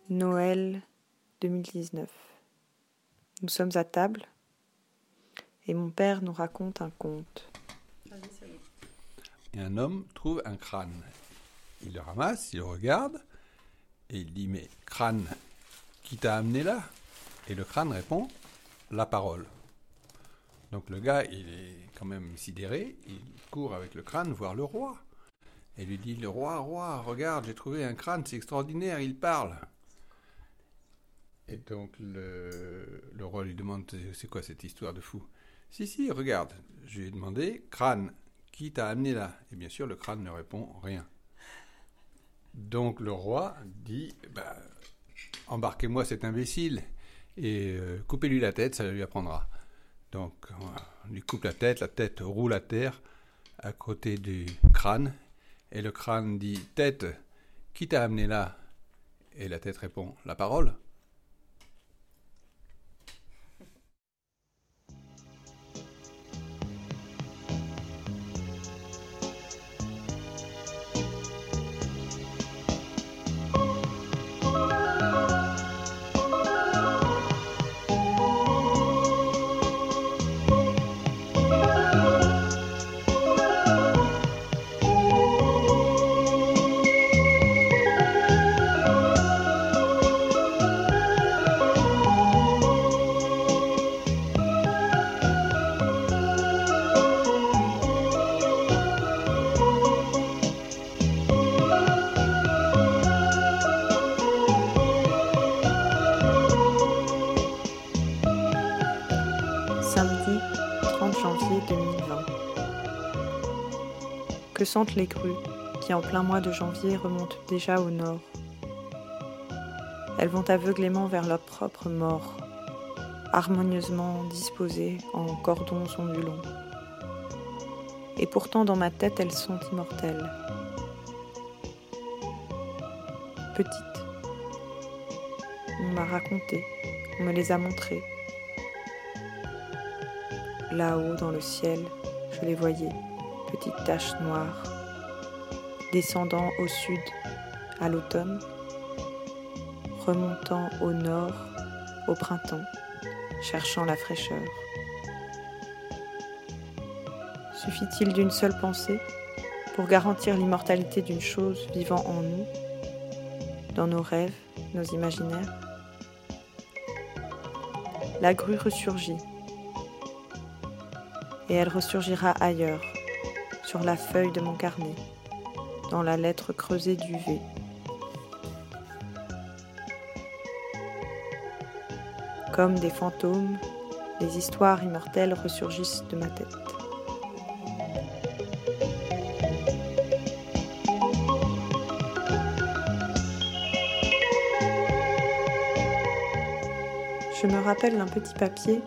Noël 2019. Nous sommes à table et mon père nous raconte un conte. Et un homme trouve un crâne. Il le ramasse, il le regarde, et il dit Mais crâne, qui t'a amené là? Et le crâne répond La parole. Donc le gars, il est quand même sidéré, il court avec le crâne voir le roi. Et lui dit Le roi, roi, regarde, j'ai trouvé un crâne, c'est extraordinaire, il parle. Et donc le, le roi lui demande C'est quoi cette histoire de fou? Si, si, regarde, je lui ai demandé Crâne, qui t'a amené là? Et bien sûr, le crâne ne répond rien. Donc le roi dit bah, Embarquez-moi cet imbécile et euh, coupez-lui la tête, ça lui apprendra. Donc on lui coupe la tête, la tête roule à terre à côté du crâne. Et le crâne dit Tête, qui t'a amené là? Et la tête répond La parole. Sentent les grues qui en plein mois de janvier remontent déjà au nord Elles vont aveuglément vers leur propre mort, harmonieusement disposées en cordons ondulants. Et pourtant dans ma tête, elles sont immortelles. Petites. On m'a raconté, on me les a montrées. Là-haut dans le ciel, je les voyais, petites taches noires, descendant au sud à l'automne, remontant au nord au printemps, cherchant la fraîcheur. Suffit-il d'une seule pensée pour garantir l'immortalité d'une chose vivant en nous, dans nos rêves, nos imaginaires? La grue ressurgit, et elle ressurgira ailleurs, sur la feuille de mon carnet, dans la lettre creusée du V. Comme des fantômes, les histoires immortelles ressurgissent de ma tête. Je me rappelle d'un petit papier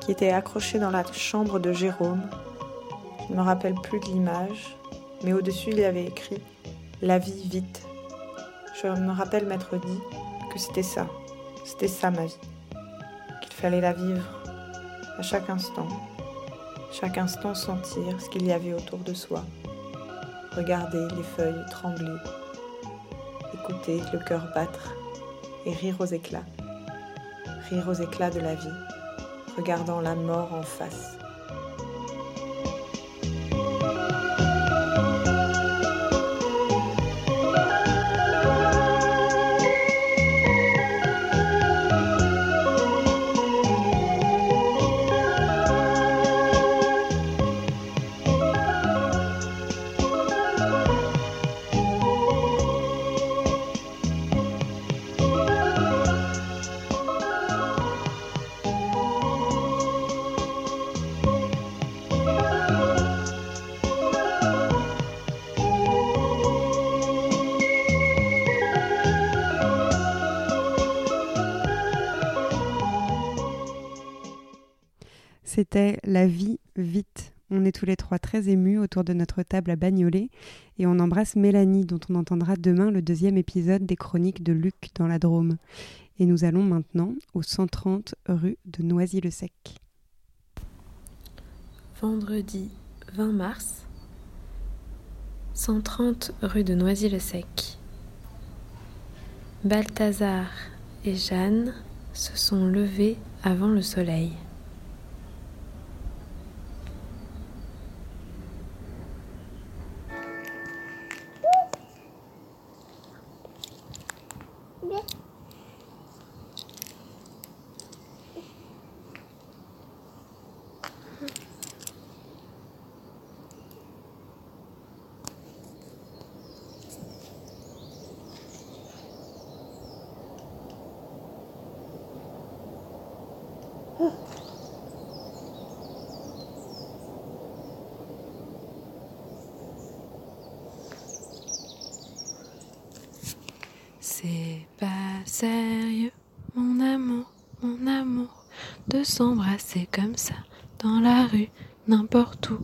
qui était accroché dans la chambre de Jérôme. Je ne me rappelle plus de l'image, mais au-dessus il y avait écrit La vie vite. Je me rappelle m'être dit que c'était ça, c'était ça ma vie, qu'il fallait la vivre à chaque instant, chaque instant sentir ce qu'il y avait autour de soi, regarder les feuilles trembler, écouter le cœur battre et rire aux éclats, rire aux éclats de la vie, regardant la mort en face. La vie vite. On est tous les trois très émus autour de notre table à Bagnolet et on embrasse Mélanie dont on entendra demain le deuxième épisode des chroniques de Luc dans la Drôme. Et nous allons maintenant au 130 rue de Noisy-le-Sec. Vendredi 20 mars, 130 rue de Noisy-le-Sec. Balthazar et Jeanne se sont levés avant le soleil. C'est pas sérieux, mon amour, mon amour, de s'embrasser comme ça dans la rue, n'importe où.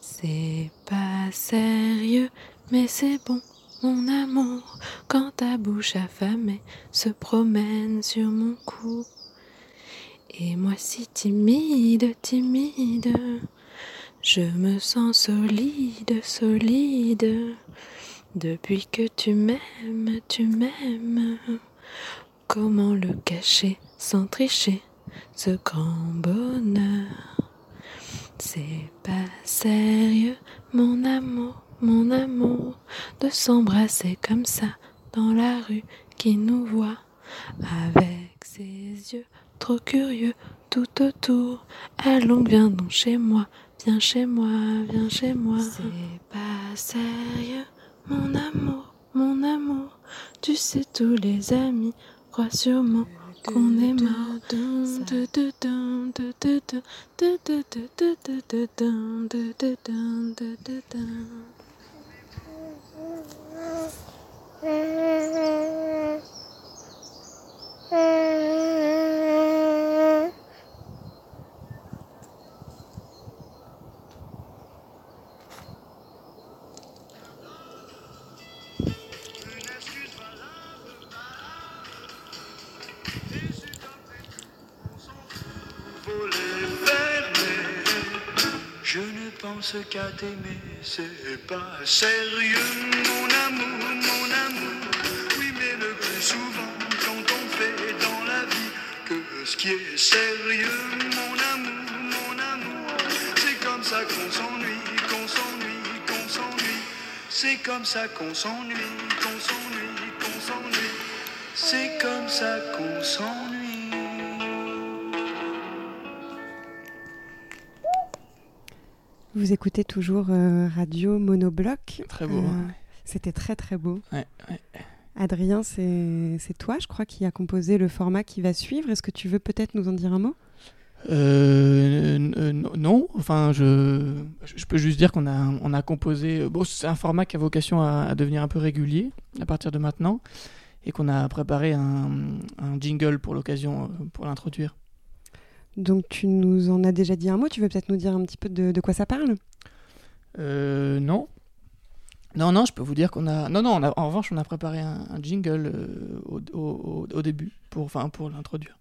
C'est pas sérieux, mais c'est bon, mon amour, quand ta bouche affamée se promène sur mon cou. Et moi si timide, timide, je me sens solide, solide. Depuis que tu m'aimes, tu m'aimes. Comment le cacher sans tricher, ce grand bonheur C'est pas sérieux, mon amour, mon amour, de s'embrasser comme ça dans la rue qui nous voit avec ses yeux trop curieux tout autour. Allons, viens donc chez moi, viens chez moi, viens chez moi. C'est pas sérieux, mon amour, mon amour, tu sais tous les amis croient sûrement qu'on est mort. Pense qu'à t'aimer, c'est pas sérieux, mon amour, mon amour. Oui, mais le plus souvent, quand on fait dans la vie que ce qui est sérieux, mon amour, mon amour, c'est comme ça qu'on s'ennuie, qu'on s'ennuie, qu'on s'ennuie. C'est comme ça qu'on s'ennuie, qu'on s'ennuie, qu'on s'ennuie. C'est comme ça qu'on s'ennuie. Vous écoutez toujours euh, Radio Monobloc. Très beau. Euh, C'était très très beau. Ouais, ouais. Adrien, c'est c'est toi, je crois, qui a composé le format qui va suivre. Est-ce que tu veux peut-être nous en dire un mot? Euh, euh, non, enfin, je, je peux juste dire qu'on a, on a composé. Bon, c'est un format qui a vocation à, à devenir un peu régulier à partir de maintenant, et qu'on a préparé un, un jingle pour l'occasion, pour l'introduire. Donc tu nous en as déjà dit un mot. Tu veux peut-être nous dire un petit peu de, de quoi ça parle? Euh, non. Non, non, je peux vous dire qu'on a. Non, non, on a- en revanche, on a préparé un, un jingle euh, au, au- au- au début, pour, enfin, pour l'introduire.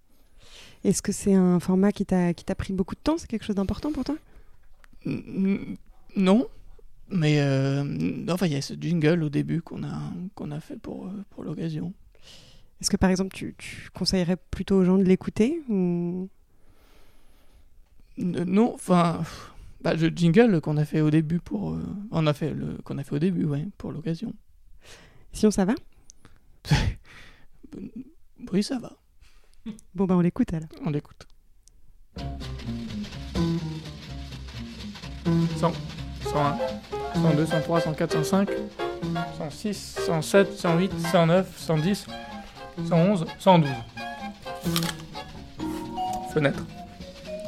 Est-ce que c'est un format qui t'a pris beaucoup de temps? C'est quelque chose d'important pour toi? Non, mais euh, enfin, il y a ce jingle au début qu'on a, qu'on a fait pour, pour l'occasion. Est-ce que par exemple tu, tu conseillerais plutôt aux gens de l'écouter ou? Non, enfin, bah, le jingle qu'on a fait au début pour, euh, on a fait le qu'on a fait au début, ouais, pour l'occasion. Sinon ça va? Oui, ça va. Bon bah on l'écoute alors. On l'écoute. 100, 101, 102, 103, 104, 105, 106, 107, 108, 109, 110, 111, 112. Fenêtre.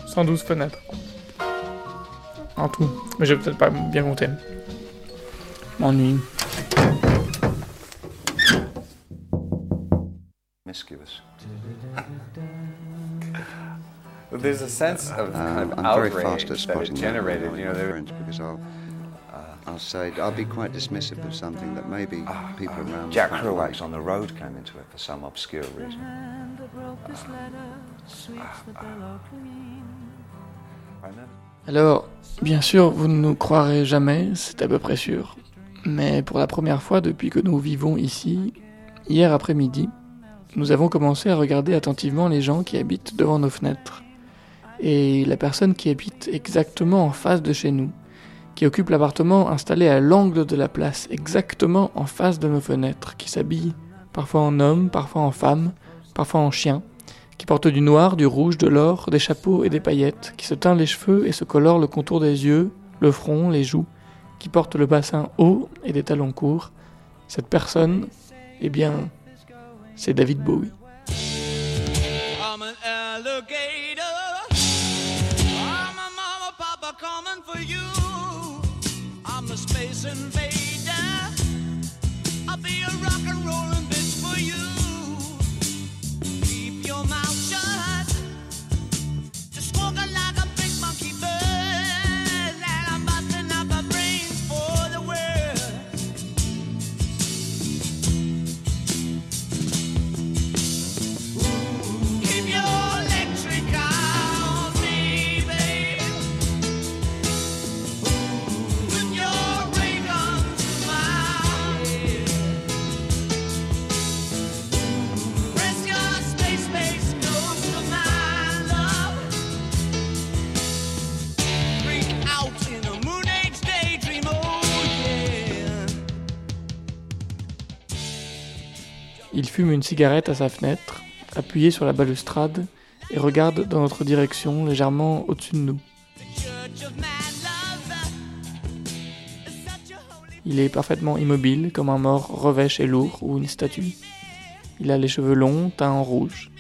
112 fenêtres. En tout. Mais j'ai peut-être pas bien compté. M'ennuie. there's a sense of kind of Um, I'm very outrage fast at that it spotting that generated. when You know, I'm there friends because I'll, I'll say I'll be quite dismissive of something that maybe people around Jack quite Kerouac's on the road came into it for some obscure reason. Alors, bien sûr, vous ne nous croirez jamais, c'est à peu près sûr. Mais pour la première fois depuis que nous vivons ici, hier après-midi, nous avons commencé à regarder attentivement les gens qui habitent devant nos fenêtres. Et la personne qui habite exactement en face de chez nous, qui occupe l'appartement installé à l'angle de la place, exactement en face de nos fenêtres, qui s'habille parfois en homme, parfois en femme, parfois en chien, qui porte du noir, du rouge, de l'or, des chapeaux et des paillettes, qui se teint les cheveux et se colore le contour des yeux, le front, les joues, qui porte le bassin haut et des talons courts. Cette personne, eh bien, c'est David Bowie. Space invader. I'll be a rock and Il fume une cigarette à sa fenêtre, appuyé sur la balustrade, et regarde dans notre direction, légèrement au-dessus de nous. Il est parfaitement immobile, comme un mort revêche et lourd ou une statue. Il a les cheveux longs, teints en rouge.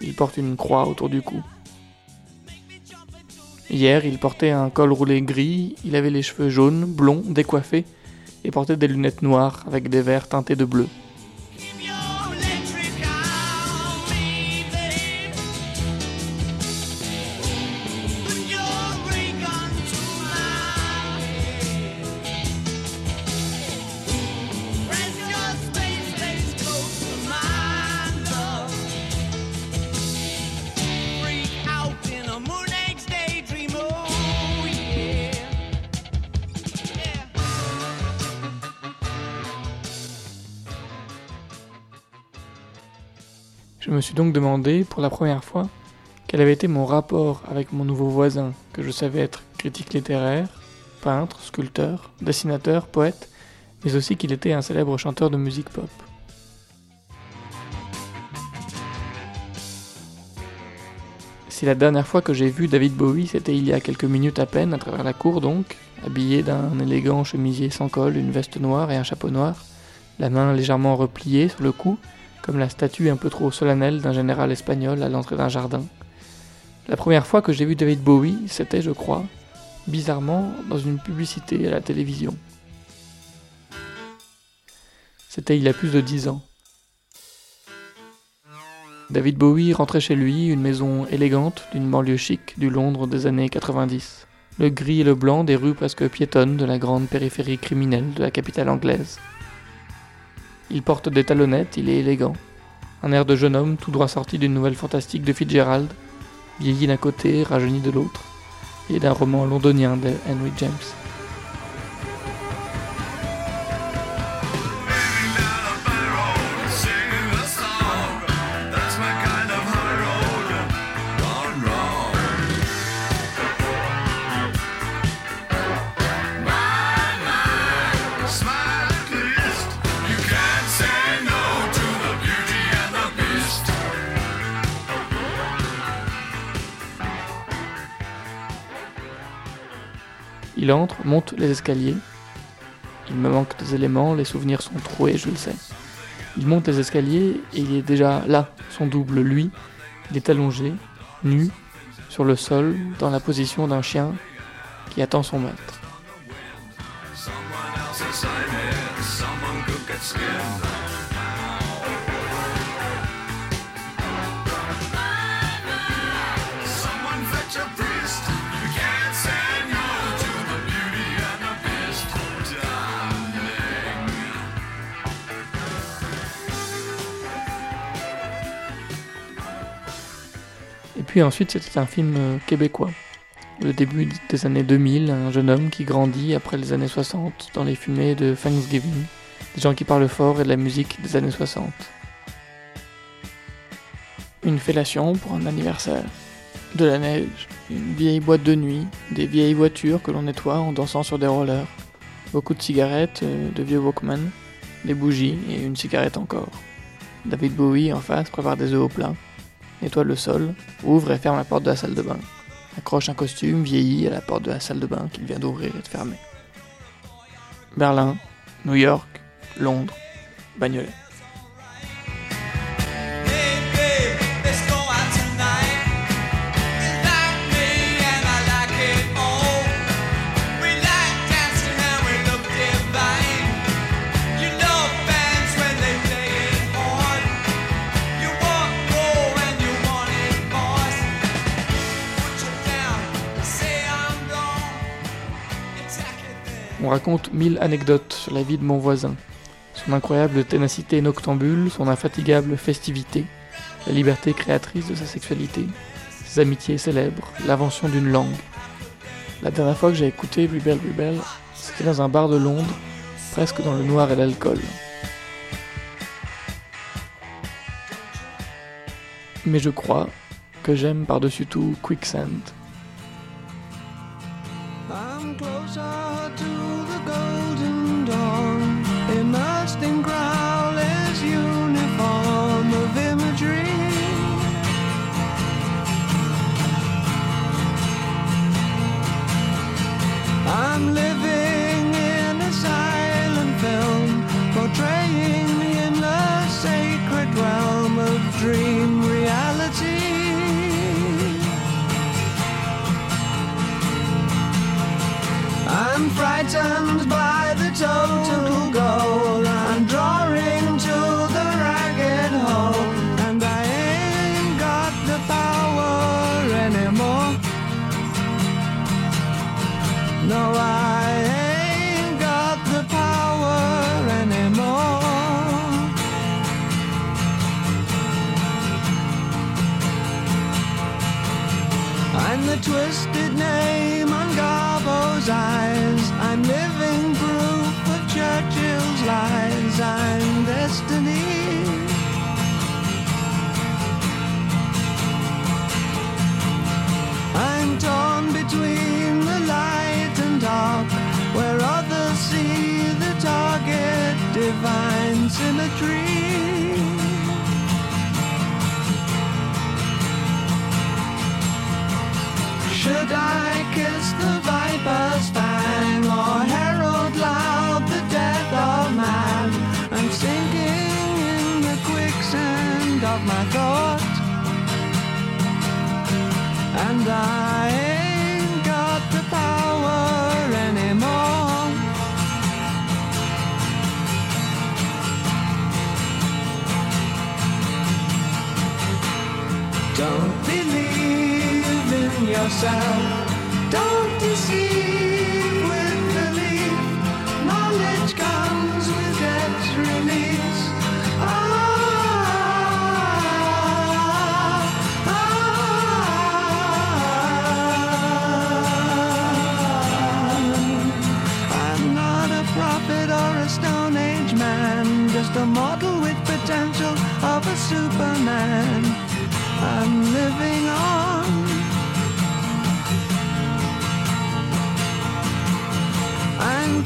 Il porte une croix autour du cou. Hier, il portait un col roulé gris, il avait les cheveux jaunes, blonds, décoiffés, et portait des lunettes noires avec des verres teintés de bleu. Suis donc demandé, pour la première fois, quel avait été mon rapport avec mon nouveau voisin, que je savais être critique littéraire, peintre, sculpteur, dessinateur, poète, mais aussi qu'il était un célèbre chanteur de musique pop. Si la dernière fois que j'ai vu David Bowie, c'était il y a quelques minutes à peine, à travers la cour donc, habillé d'un élégant chemisier sans col, une veste noire et un chapeau noir, la main légèrement repliée sur le cou, comme la statue un peu trop solennelle d'un général espagnol à l'entrée d'un jardin. La première fois que j'ai vu David Bowie, c'était, je crois, bizarrement, dans une publicité à la télévision. C'était il y a plus de dix ans. David Bowie rentrait chez lui, une maison élégante d'une banlieue chic du Londres des années 90. Le gris et le blanc des rues presque piétonnes de la grande périphérie criminelle de la capitale anglaise. Il porte des talonnettes, il est élégant. Un air de jeune homme tout droit sorti d'une nouvelle fantastique de Fitzgerald, vieilli d'un côté, rajeuni de l'autre, et d'un roman londonien de Henry James. Il entre, monte les escaliers. Il me manque des éléments, les souvenirs sont troués, je le sais. Il monte les escaliers et il est déjà là, son double, lui. Il est allongé, nu, sur le sol, dans la position d'un chien qui attend son maître. Puis ensuite, c'était un film euh, québécois. Le début des années 2000, un jeune homme qui grandit après les années 60 dans les fumées de Thanksgiving, des gens qui parlent fort et de la musique des années 60. Une fellation pour un anniversaire, de la neige, une vieille boîte de nuit, des vieilles voitures que l'on nettoie en dansant sur des rollers, beaucoup de cigarettes, euh, de vieux Walkman, des bougies et une cigarette encore. David Bowie en face prépare des œufs au plat, nettoie le sol, ouvre et ferme la porte de la salle de bain, accroche un costume vieilli à la porte de la salle de bain qu'il vient d'ouvrir et de fermer. Berlin, New York, Londres, Bagnolet. On raconte mille anecdotes sur la vie de mon voisin. Son incroyable ténacité noctambule, son infatigable festivité, la liberté créatrice de sa sexualité, ses amitiés célèbres, l'invention d'une langue. La dernière fois que j'ai écouté Rebel Rebel, c'était dans un bar de Londres, presque dans le noir et l'alcool. Mais je crois que j'aime par-dessus tout Quicksand. I'm living in a silent film, portraying the sacred realm of dream reality. I'm frightened by the total Churchill's eyes. I'm living proof of Churchill's lies. I'm destiny. I'm torn between the light and dark, where others see the target, divine symmetry. Should I? Viper's fang or herald loud the death of man? I'm sinking in the quicksand of my thought, and I ain't got the power anymore. Don't believe in yourself. Of a Superman. I'm living on.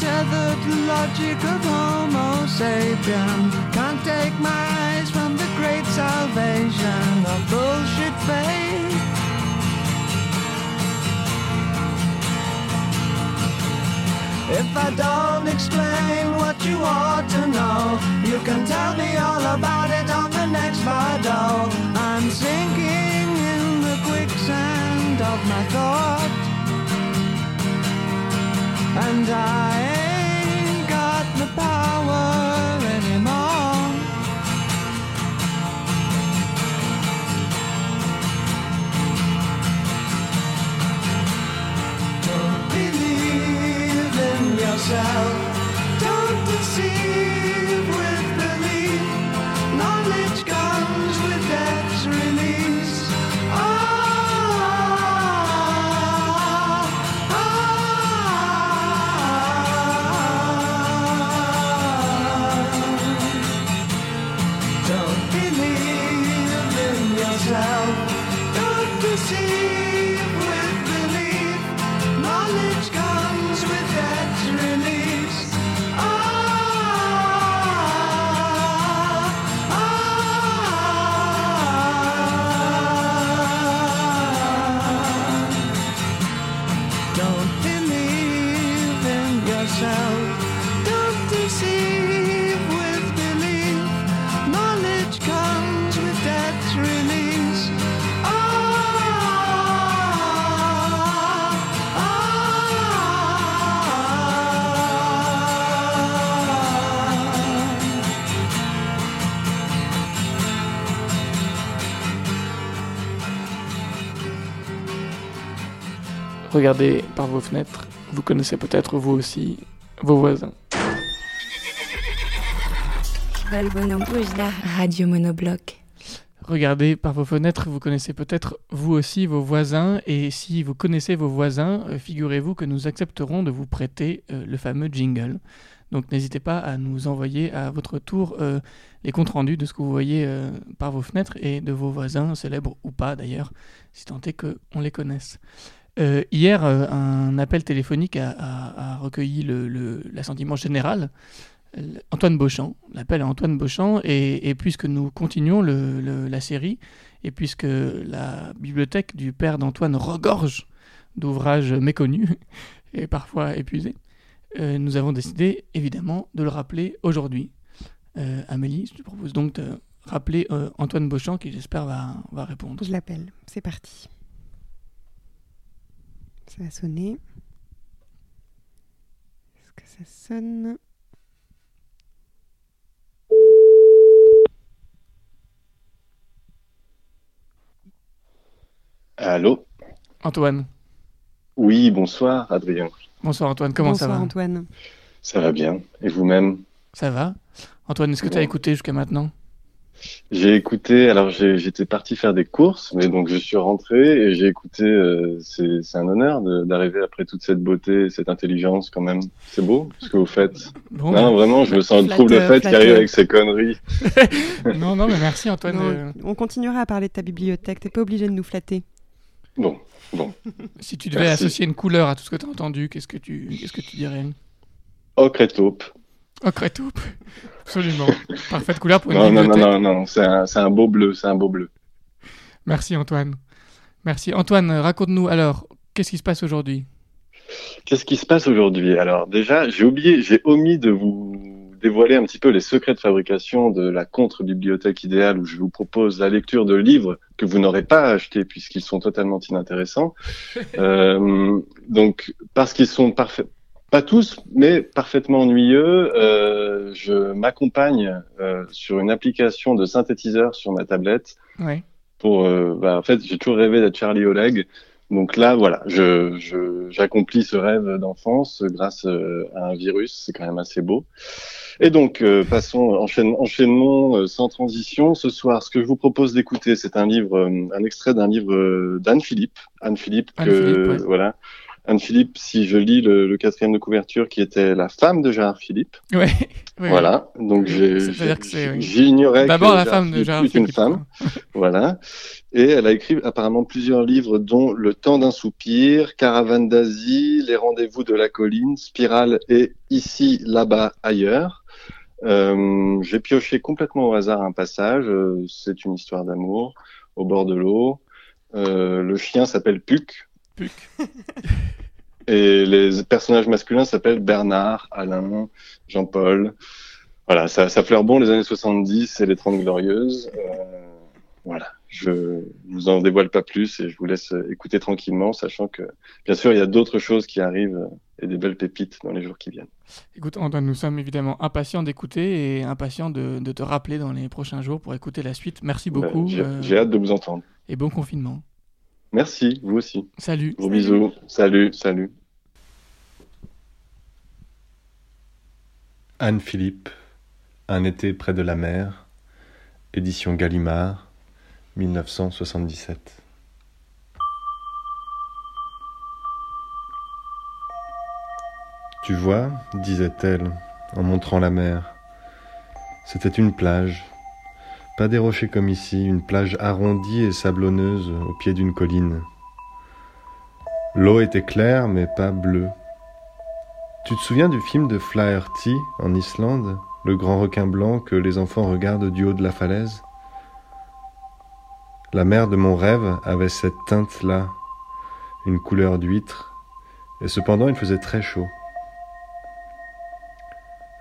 I'm tethered to logic of Homo sapien. Can't take my eyes from the great salvation of bullshit faith. If I don't explain what you ought to know, you can tell me all about it on the next Vado. I'm sinking in the quicksand of my thought, and I ain't got the power anymore. Don't believe in yourself. Regardez par vos fenêtres, vous connaissez peut-être vous aussi vos voisins. Radio Monobloc. Regardez par vos fenêtres, vous connaissez peut-être vous aussi vos voisins, et si vous connaissez vos voisins, euh, figurez-vous que nous accepterons de vous prêter euh, le fameux jingle. Donc n'hésitez pas à nous envoyer à votre tour euh, les comptes rendus de ce que vous voyez euh, par vos fenêtres et de vos voisins, célèbres ou pas d'ailleurs, si tant est qu'on les connaisse. Euh, hier, euh, un appel téléphonique a, recueilli l'assentiment général. Euh, Antoine Beauchamp, l'appel à Antoine Beauchamp, et, puisque nous continuons la série, et puisque la bibliothèque du père d'Antoine regorge d'ouvrages méconnus et parfois épuisés, nous avons décidé évidemment de le rappeler aujourd'hui. Amélie, je te propose donc de rappeler Antoine Beauchamp qui j'espère va répondre. Je l'appelle. C'est parti. Ça va sonner. Est-ce que ça sonne? Allô? Antoine. Oui, bonsoir Adrien. Bonsoir Antoine, comment Bonsoir ça va? Antoine. Ça va bien. Et vous-même? Ça va Antoine, est-ce que tu as écouté jusqu'à maintenant? J'ai écouté, alors j'étais parti faire des courses, mais donc je suis rentré et j'ai écouté. euh, c'est un honneur d'arriver après toute cette beauté, cette intelligence quand même. C'est beau ce que vous faites. Bon, non, vraiment, je me sens Flatteur, trouble fait qui arrive avec ces conneries. Non, non, mais merci Antoine. Non, euh, On continuera à parler de ta bibliothèque. T'es pas obligé de nous flatter. Bon, bon. Si tu devais Merci. associer une couleur à tout ce que tu as entendu, qu'est-ce que tu, qu'est-ce que tu dirais? Ocre et taupe. Ocre tout. Absolument. Parfaite couleur pour une Non, non, non, non, non, c'est un, c'est un beau bleu, c'est un beau bleu. Merci Antoine. Merci. Antoine, raconte-nous alors, qu'est-ce qui se passe aujourd'hui? Qu'est-ce qui se passe aujourd'hui? Alors déjà, j'ai oublié, j'ai omis de vous dévoiler un petit peu les secrets de fabrication de la contre-bibliothèque idéale où je vous propose la lecture de livres que vous n'aurez pas achetés puisqu'ils sont totalement inintéressants. Euh, donc parce qu'ils sont parfaits, pas tous, mais parfaitement ennuyeux, euh, je m'accompagne euh, sur une application de synthétiseur sur ma tablette. Ouais. pour euh, bah, en fait j'ai toujours rêvé d'être Charlie Oleg. Donc là voilà je je- j'accomplis ce rêve d'enfance grâce euh, à un virus. C'est quand même assez beau. Et donc euh, passons enchaîne, enchaînons euh, sans transition. Ce soir ce que je vous propose d'écouter c'est un livre un extrait d'un livre d'Anne Philippe Anne Philippe que Anne Philippe, ouais. voilà Anne Philippe si je lis le, le quatrième de couverture qui était la femme de Gérard Philippe Ouais. ouais, voilà donc oui. j'ignorais que D'abord la femme de Philippe Gérard fut une Philippe, femme voilà. Et elle a écrit apparemment plusieurs livres, dont Le temps d'un soupir, Caravane d'Asie, Les rendez-vous de la colline, Spirale et Ici, là-bas, ailleurs. Euh, J'ai pioché complètement au hasard un passage. euh, C'est une histoire d'amour au bord de l'eau. Euh, le chien s'appelle Puck. Et les personnages masculins s'appellent Bernard, Alain, Jean-Paul. Voilà, ça, ça fleure bon les années 70 et les 30 glorieuses. Euh, voilà, je vous en dévoile pas plus et je vous laisse écouter tranquillement, sachant que, bien sûr, il y a d'autres choses qui arrivent et des belles pépites dans les jours qui viennent. Écoute, Antoine, nous sommes évidemment impatients d'écouter et impatients de, de te rappeler dans les prochains jours pour écouter la suite. Merci beaucoup. Ben, J'ai euh, j'ai hâte de vous entendre. Et bon confinement. Merci, vous aussi. Salut. Gros bisous. Salut, salut. Anne Philippe, Un été près de la mer, édition Gallimard, 1977. Tu vois, disait-elle, en montrant la mer, c'était une plage. Pas des rochers comme ici, une plage arrondie et sablonneuse au pied d'une colline. L'eau était claire mais pas bleue. Tu te souviens du film de Flaherty en Islande, le grand requin blanc que les enfants regardent du haut de la falaise? La mer de mon rêve avait cette teinte-là, une couleur d'huître, et cependant il faisait très chaud.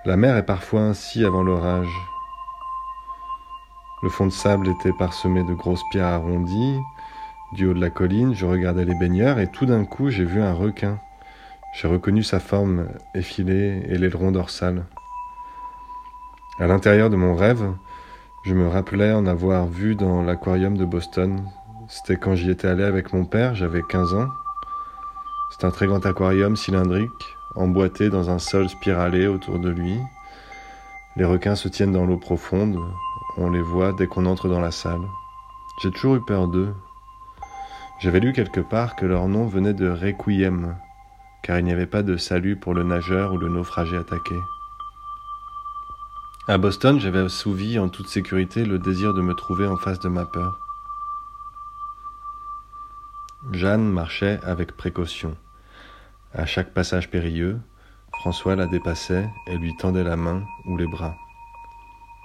La mer est parfois ainsi avant l'orage. Le fond de sable était parsemé de grosses pierres arrondies. Du haut de la colline, je regardais les baigneurs et tout d'un coup j'ai vu un requin. J'ai reconnu sa forme effilée et l'aileron dorsal. À l'intérieur de mon rêve, je me rappelais en avoir vu dans l'aquarium de Boston. C'était quand j'y étais allé avec mon père, j'avais 15 ans. C'est un très grand aquarium cylindrique, emboîté dans un sol spiralé autour de lui. Les requins se tiennent dans l'eau profonde, on les voit dès qu'on entre dans la salle. J'ai toujours eu peur d'eux. J'avais lu quelque part que leur nom venait de Requiem, car il n'y avait pas de salut pour le nageur ou le naufragé attaqué. À Boston, j'avais assouvi en toute sécurité le désir de me trouver en face de ma peur. Jeanne marchait avec précaution. À chaque passage périlleux, François la dépassait et lui tendait la main ou les bras.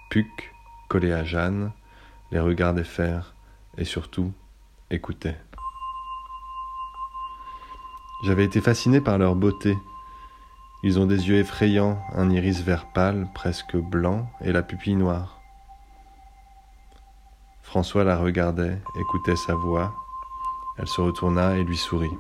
Puck, collé à Jeanne, les regardait faire et surtout écoutait. J'avais été fasciné par leur beauté. Ils ont des yeux effrayants, un iris vert pâle, presque blanc, et la pupille noire. François la regardait, écoutait sa voix. Elle se retourna et lui sourit.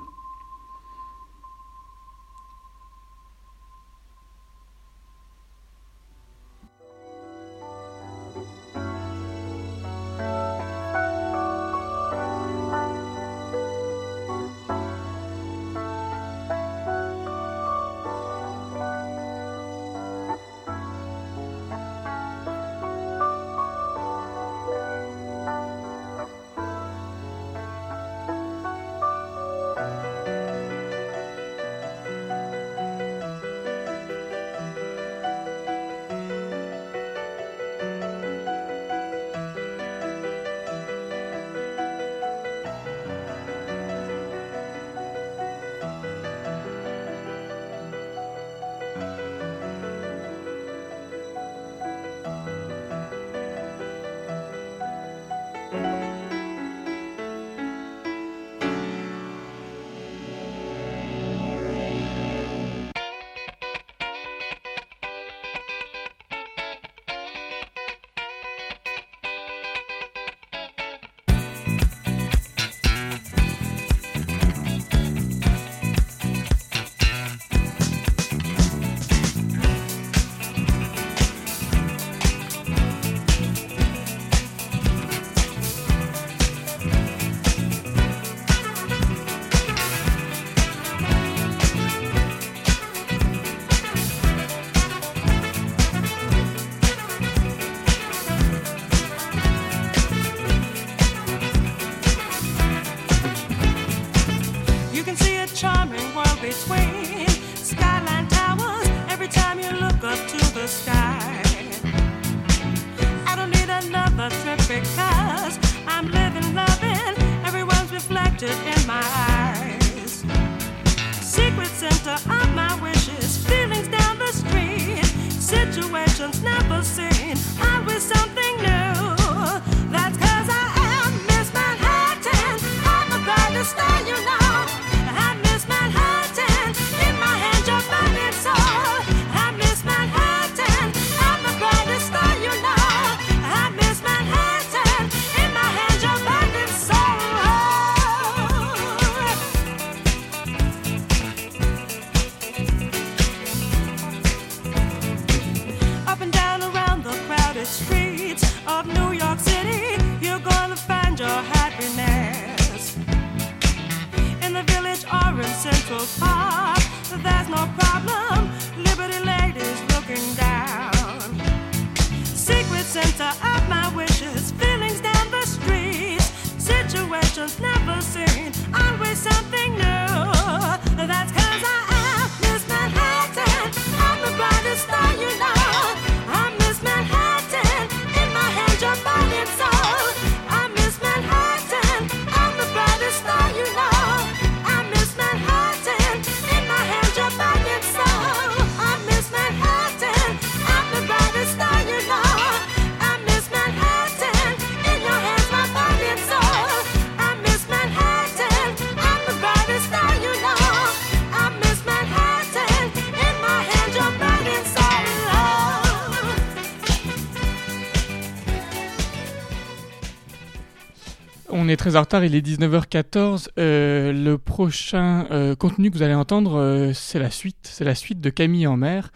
Est très en retard, il est 19h14. Euh, le prochain euh, contenu que vous allez entendre, euh, c'est la suite. C'est la suite de Camille en mer.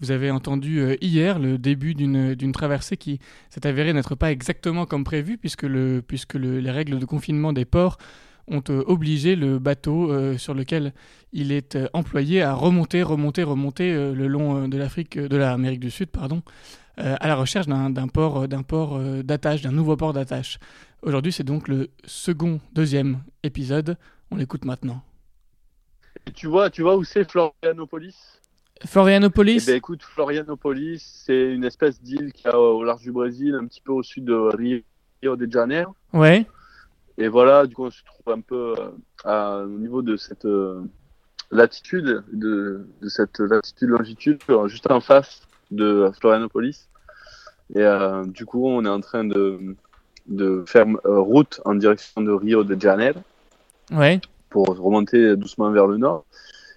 Vous avez entendu hier le début d'une traversée qui s'est avérée n'être pas exactement comme prévu, puisque, le, puisque le- les règles de confinement des ports ont obligé le bateau sur lequel il est employé à remonter, remonter, remonter le long de l'Afrique, de l'Amérique du Sud, pardon, à la recherche d'un port, euh, d'un port euh, d'attache, d'un nouveau port d'attache. Aujourd'hui, c'est donc le second, deuxième épisode. On l'écoute maintenant. Et tu vois, tu vois où c'est Florianopolis? Florianopolis? Eh ben, écoute, Florianopolis, c'est une espèce d'île qui a au large du Brésil, un petit peu au sud de Rio de Janeiro. Ouais. Et voilà, du coup, on se trouve un peu euh, à- au niveau de cette euh, latitude, de, de cette latitude-longitude, euh, juste en face de Florianopolis. Et euh, du coup, on est en train de, de faire euh, route en direction de Rio de Janeiro Ouais. pour remonter doucement vers le nord.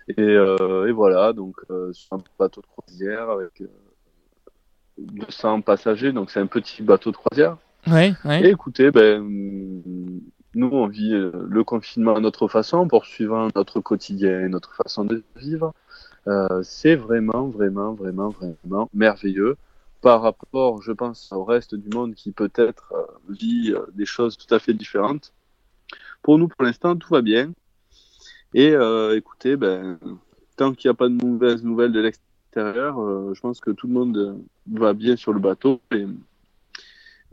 Et, euh, et voilà, donc sur un bateau de croisière avec euh, 200 passagers, donc c'est un petit bateau de croisière. Ouais, ouais. Et écoutez, ben, nous on vit le confinement à notre façon, poursuivant notre quotidien et notre façon de vivre. Euh, c'est vraiment, vraiment, vraiment, vraiment merveilleux par rapport, je pense, au reste du monde qui peut-être euh, vit euh, des choses tout à fait différentes. Pour nous, pour l'instant, tout va bien. Et écoutez, ben, tant qu'il n'y a pas de mauvaises nouvelles de l'extérieur, je pense que tout le monde va bien sur le bateau et,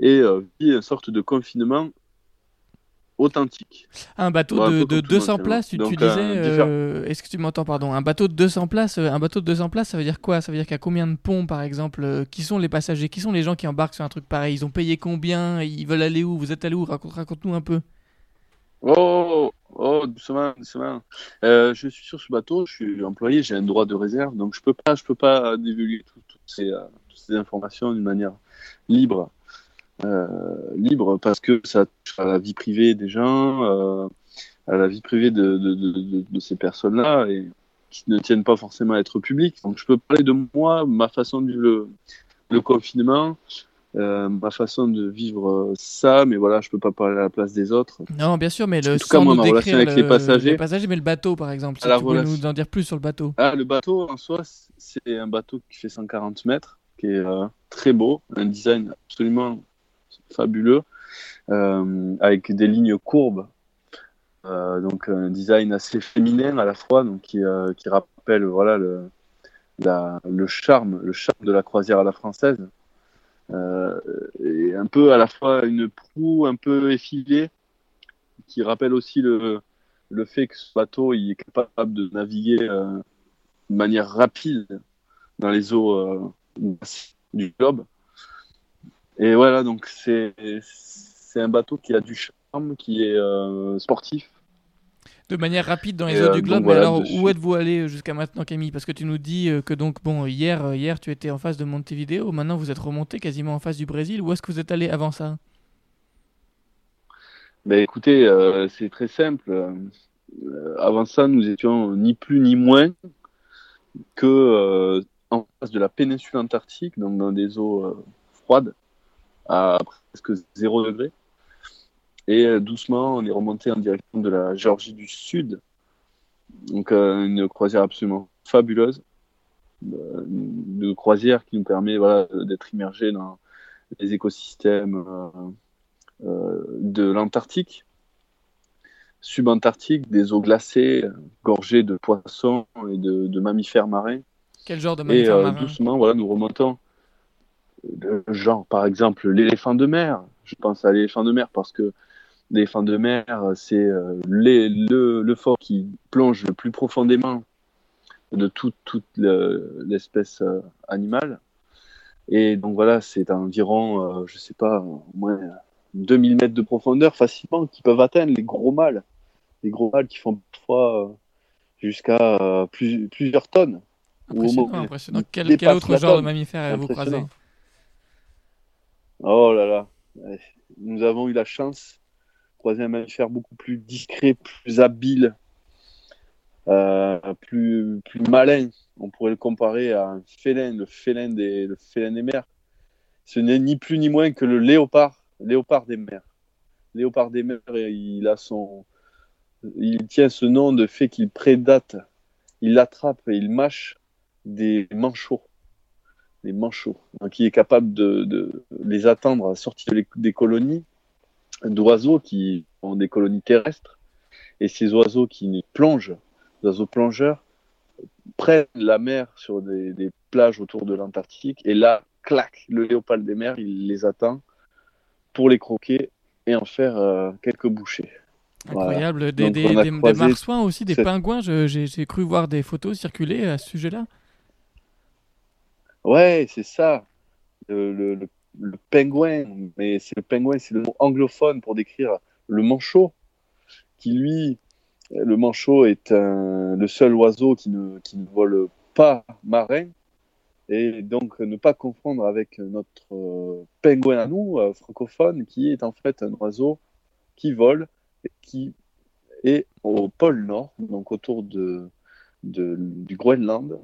et vit une sorte de confinement authentique. Un bateau Ouais, un de, peu de comme tout le 200 monde, places, tu, donc, tu euh, disais. différent. euh, Est-ce que tu m'entends, pardon Un bateau de 200 places, euh, un bateau de 200 places, ça veut dire quoi? Ça veut dire qu'il y a combien de ponts, par exemple euh, Qui sont les passagers? Qui sont les gens qui embarquent sur un truc pareil? Ils ont payé combien? Ils veulent aller où? Vous êtes allé où? Raconte- Raconte-nous un peu. Oh, oh, doucement, doucement. Euh, je suis sur ce bateau, je suis employé, j'ai un droit de réserve, donc je peux pas, je peux pas divulguer tout- toutes ces, euh, toutes ces informations d'une manière libre, euh, libre parce que ça touche à la vie privée des gens, euh, à la vie privée de, de, de, de, de ces personnes-là et qui ne tiennent pas forcément à être publiques. Donc je peux parler de moi, ma façon de vivre le, le confinement. euh, ma façon de vivre euh, ça, mais voilà, je peux pas parler à la place des autres. Non, bien sûr, mais le, En tout cas, moi, ma relation avec le- les passagers- les passagers, mais le bateau, par exemple. Si tu peux relation- nous en dire plus sur le bateau. Ah, le bateau en soi, c'est un bateau qui fait 140 mètres, qui est euh, très beau, un design absolument fabuleux, euh, avec des lignes courbes, euh, donc un design assez féminin à la fois, euh, qui rappelle voilà le, charme, de la croisière à la française, et un peu à la fois une proue un peu effilée, qui rappelle aussi le, fait que ce bateau il est capable de naviguer de manière rapide dans les eaux du globe. Et voilà, donc c'est un bateau qui a du charme, qui est euh, sportif. De manière rapide dans les eaux euh, du globe. Mais voilà, alors, dessus. où êtes-vous allé jusqu'à maintenant, Camille? Parce que tu nous dis euh, que donc, bon, hier, hier, tu étais en face de Montevideo. Maintenant, vous êtes remonté quasiment en face du Brésil. Où est-ce que vous êtes allé avant ça? Ben écoutez, euh, c'est très simple. Euh, avant ça, nous étions ni plus ni moins que euh, en face de la péninsule antarctique, donc dans des eaux froides, à presque 0 degré. Et euh, doucement, on est remonté en direction de la Géorgie du Sud. Donc euh, une croisière absolument fabuleuse. Euh, Une croisière qui nous permet voilà, d'être immergé dans les écosystèmes euh, de l'Antarctique, subantarctique, des eaux glacées, gorgées de poissons et de, de mammifères marins. Quel genre de Et mammifères euh, marins? doucement, voilà, nous remontons. Genre, par exemple, l'éléphant de mer. Je pense à l'éléphant de mer parce que l'éléphant de mer, c'est euh, le, le fort qui plonge le plus profondément de toute, toute le- l'espèce euh, animale. Et donc voilà, c'est environ, euh, je sais pas, au moins 2000 mètres de profondeur facilement qui peuvent atteindre les gros mâles. Les gros mâles qui font parfois euh, jusqu'à euh, plus- plusieurs tonnes. Impressionnant, impressionnant. Quel, quel autre genre de tonne. mammifères avez-vous croisé? Oh là là. Nous avons eu la chance un mammifère beaucoup plus discret, plus habile, euh, plus, plus malin. On pourrait le comparer à un félin, le félin des, félin des mers. Ce n'est ni plus ni moins que le léopard, léopard des mers. léopard des mers, il a son, il tient ce nom de fait qu'il prédate, il attrape et il mâche des manchots, des manchots. Donc il est capable de, de les attendre à la sortie de les- des colonies d'oiseaux qui ont des colonies terrestres. Et ces oiseaux qui plongent, les oiseaux plongeurs, prennent la mer sur des, des plages autour de l'Antarctique. Et là, clac, le léopard des mers, il les attend pour les croquer et en faire euh, quelques bouchées. Voilà. Incroyable. Des, marsouins aussi, des cette- pingouins. j'ai cru voir des photos circuler à ce sujet-là. Ouais, c'est ça. Le, pingouin, mais c'est le pingouin, c'est le mot anglophone pour décrire le manchot, qui lui, le manchot est le seul oiseau qui ne, vole pas marin, et donc ne pas confondre avec notre euh, pingouin à nous, euh, francophone, qui est en fait un oiseau qui vole et qui est au pôle Nord, donc autour du Groenland.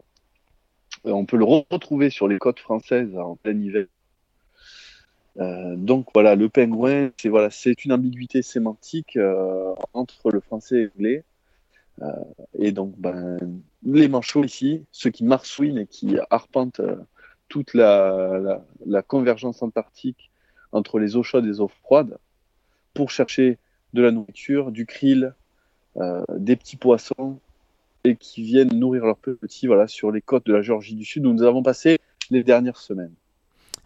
Euh, On peut le retrouver sur les côtes françaises en plein hiver. Euh, donc voilà, le pingouin, c'est voilà, c'est une ambiguïté sémantique euh, entre le français et l'anglais. Et donc, ben, les manchots ici, ceux qui marsouinent et qui arpentent toute la, convergence antarctique entre les eaux chaudes et les eaux froides pour chercher de la nourriture, du krill, des petits poissons et qui viennent nourrir leurs petits voilà, sur les côtes de la Géorgie du Sud où nous avons passé les dernières semaines.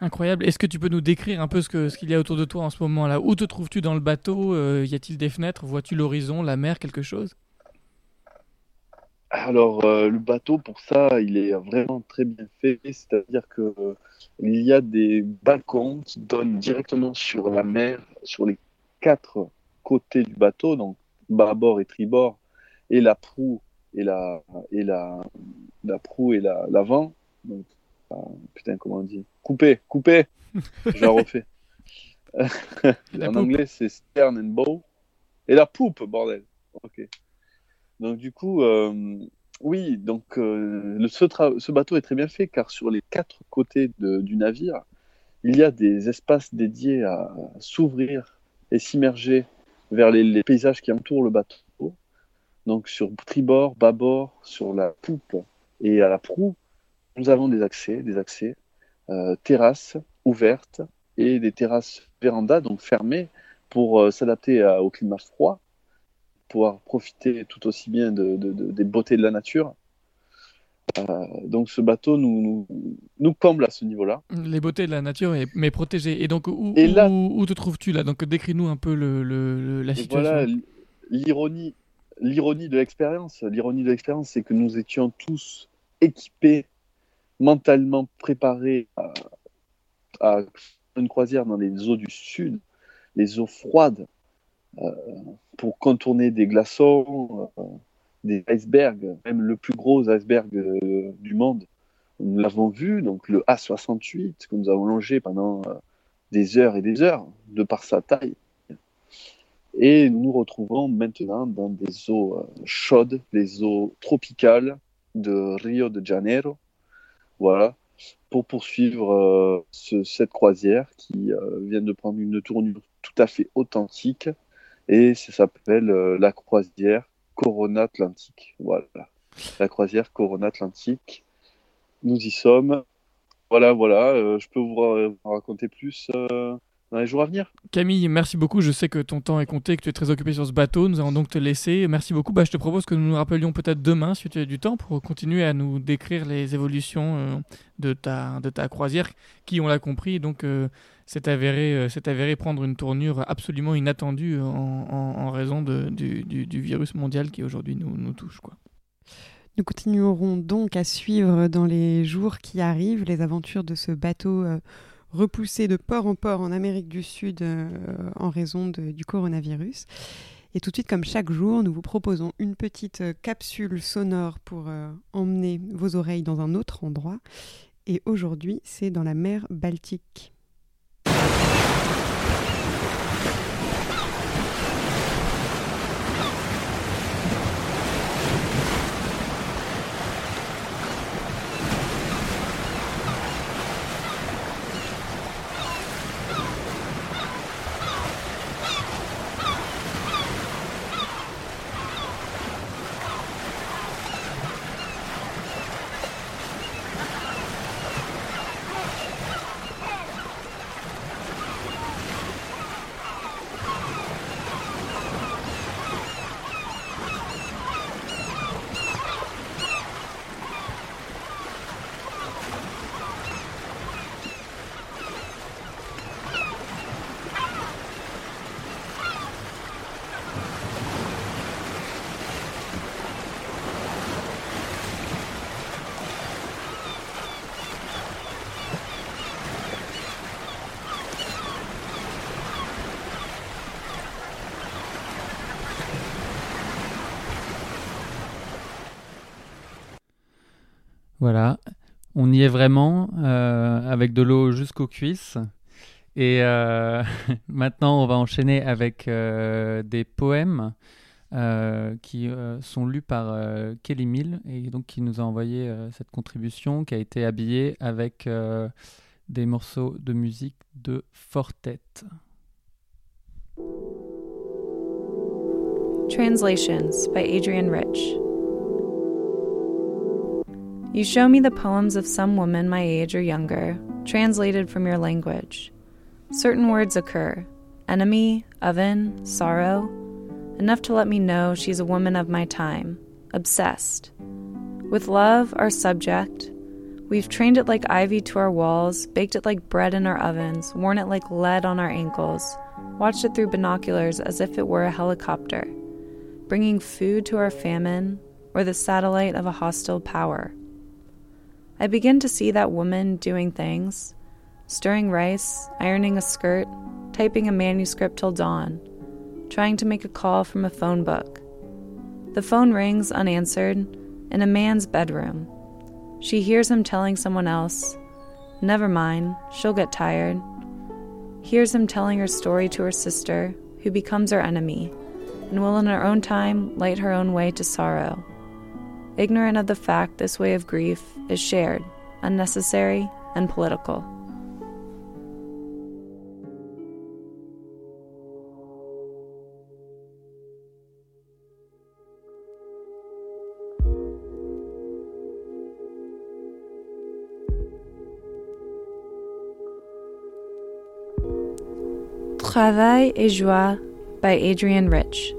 Incroyable. Est-ce que tu peux nous décrire un peu ce que- ce qu'il y a autour de toi en ce moment-là? Où te trouves-tu dans le bateau? Euh, Y a-t-il des fenêtres? Vois-tu l'horizon, la mer, quelque chose? Alors, euh, le bateau, pour ça, il est vraiment très bien fait. C'est-à-dire que euh, y a des balcons qui donnent directement sur la mer, sur les quatre côtés du bateau, donc bâbord et tribord, et la proue et la et la la proue et la l'avant. Donc, ah, putain, comment on dit? Coupé, coupé. Je la refais. En poupe. anglais, c'est stern and bow. Et la poupe, bordel. Ok. Donc du coup, euh, oui, donc euh, le, ce, tra- ce bateau est très bien fait car sur les quatre côtés de- du navire, il y a des espaces dédiés à, s'ouvrir et s'immerger vers les, les paysages qui entourent le bateau. Donc sur tribord, bâbord, sur la poupe et à la proue, nous avons des accès, des accès, euh, terrasses ouvertes et des terrasses vérandas, donc fermées, pour euh, s'adapter au climat froid, pouvoir profiter tout aussi bien de, de- de- des beautés de la nature. Euh, donc ce bateau nous, nous, nous comble à ce niveau-là. Les beautés de la nature, mais protégées. Et donc, où, Et là- où, où te trouves-tu là? Donc, décris-nous un peu le, le- le- la situation. voilà l'ironie, l'ironie de l'expérience. L'ironie de l'expérience, c'est que nous étions tous équipés, mentalement préparés à, une croisière dans les eaux du sud, les eaux froides, euh, pour contourner des glaçons, euh, des icebergs, même le plus gros iceberg euh, du monde. Nous l'avons vu, donc le A68, que nous avons longé pendant des heures et des heures, de par sa taille. Et nous nous retrouvons maintenant dans des eaux euh, chaudes, les eaux tropicales de Rio de Janeiro, voilà, pour poursuivre euh, ce- cette croisière qui euh, vient de prendre une tournure tout à fait authentique et ça s'appelle la croisière Corona Atlantique. Voilà, la croisière Corona Atlantique. Nous y sommes. Voilà, voilà. je peux vous vous raconter plus dans les jours à venir. Camille, merci beaucoup. Je sais que ton temps est compté, que tu es très occupé sur ce bateau. Nous allons donc te laisser. Merci beaucoup. Bah, je te propose que nous nous rappelions peut-être demain, si tu as du temps, pour continuer à nous décrire les évolutions euh, de, ta, de ta croisière, qui, on l'a compris, donc euh, s'est avéré, euh, s'est avéré prendre une tournure absolument inattendue en, en- en raison de- du, du- du virus mondial qui aujourd'hui nous, nous touche. Quoi. Nous continuerons donc à suivre dans les jours qui arrivent les aventures de ce bateau euh, repoussé de port en port en Amérique du Sud euh, en raison du coronavirus. Et tout de suite, comme chaque jour, nous vous proposons une petite euh, capsule sonore pour euh, emmener vos oreilles dans un autre endroit. Et aujourd'hui, c'est dans la mer Baltique. Voilà, on y est vraiment euh, avec de l'eau jusqu'aux cuisses. Et euh, maintenant, on va enchaîner avec euh, des poèmes qui sont lus par Kelly Mill et donc qui nous a envoyé cette contribution qui a été habillée avec des morceaux de musique de Fortet. Translations by Adrian Rich. You show me the poems of some woman my age or younger, translated from your language. Certain words occur enemy, oven, sorrow, enough to let me know she's a woman of my time, obsessed. With love, our subject, we've trained it like ivy to our walls, baked it like bread in our ovens, worn it like lead on our ankles, watched it through binoculars as if it were a helicopter, bringing food to our famine or the satellite of a hostile power. I begin to see that woman doing things stirring rice, ironing a skirt, typing a manuscript till dawn, trying to make a call from a phone book. The phone rings unanswered in a man's bedroom. She hears him telling someone else, Never mind, she'll get tired. Hears him telling her story to her sister, who becomes her enemy, and will in her own time light her own way to sorrow. Ignorant of the fact this way of grief is shared, unnecessary, and political. Travail et Joie by Adrian Rich.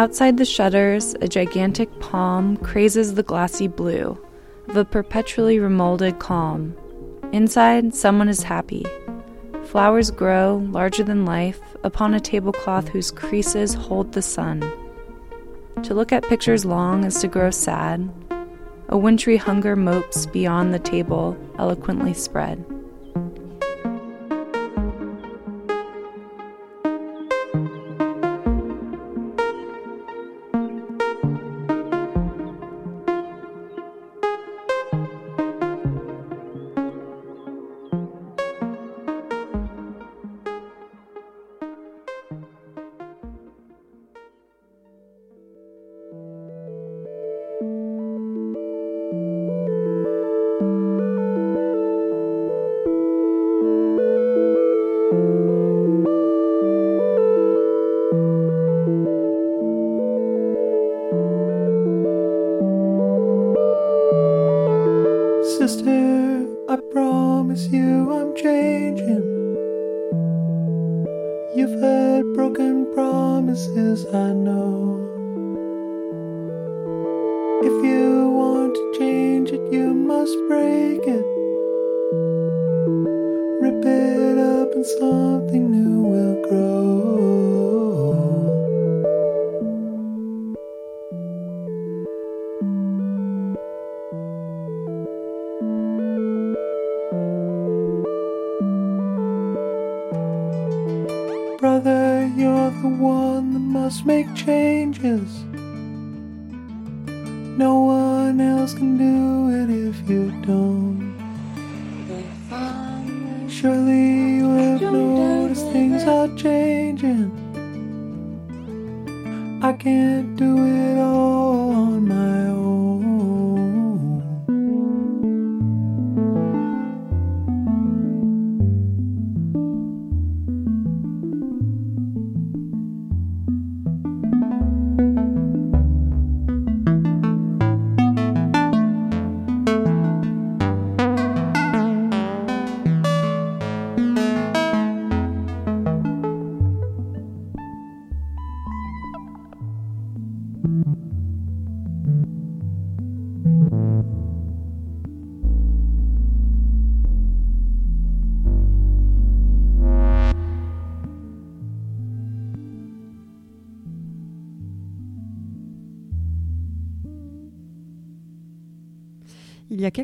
Outside the shutters, a gigantic palm crazes the glassy blue of a perpetually remolded calm. Inside, someone is happy. Flowers grow, larger than life, upon a tablecloth whose creases hold the sun. To look at pictures long is to grow sad. A wintry hunger mopes beyond the table, eloquently spread.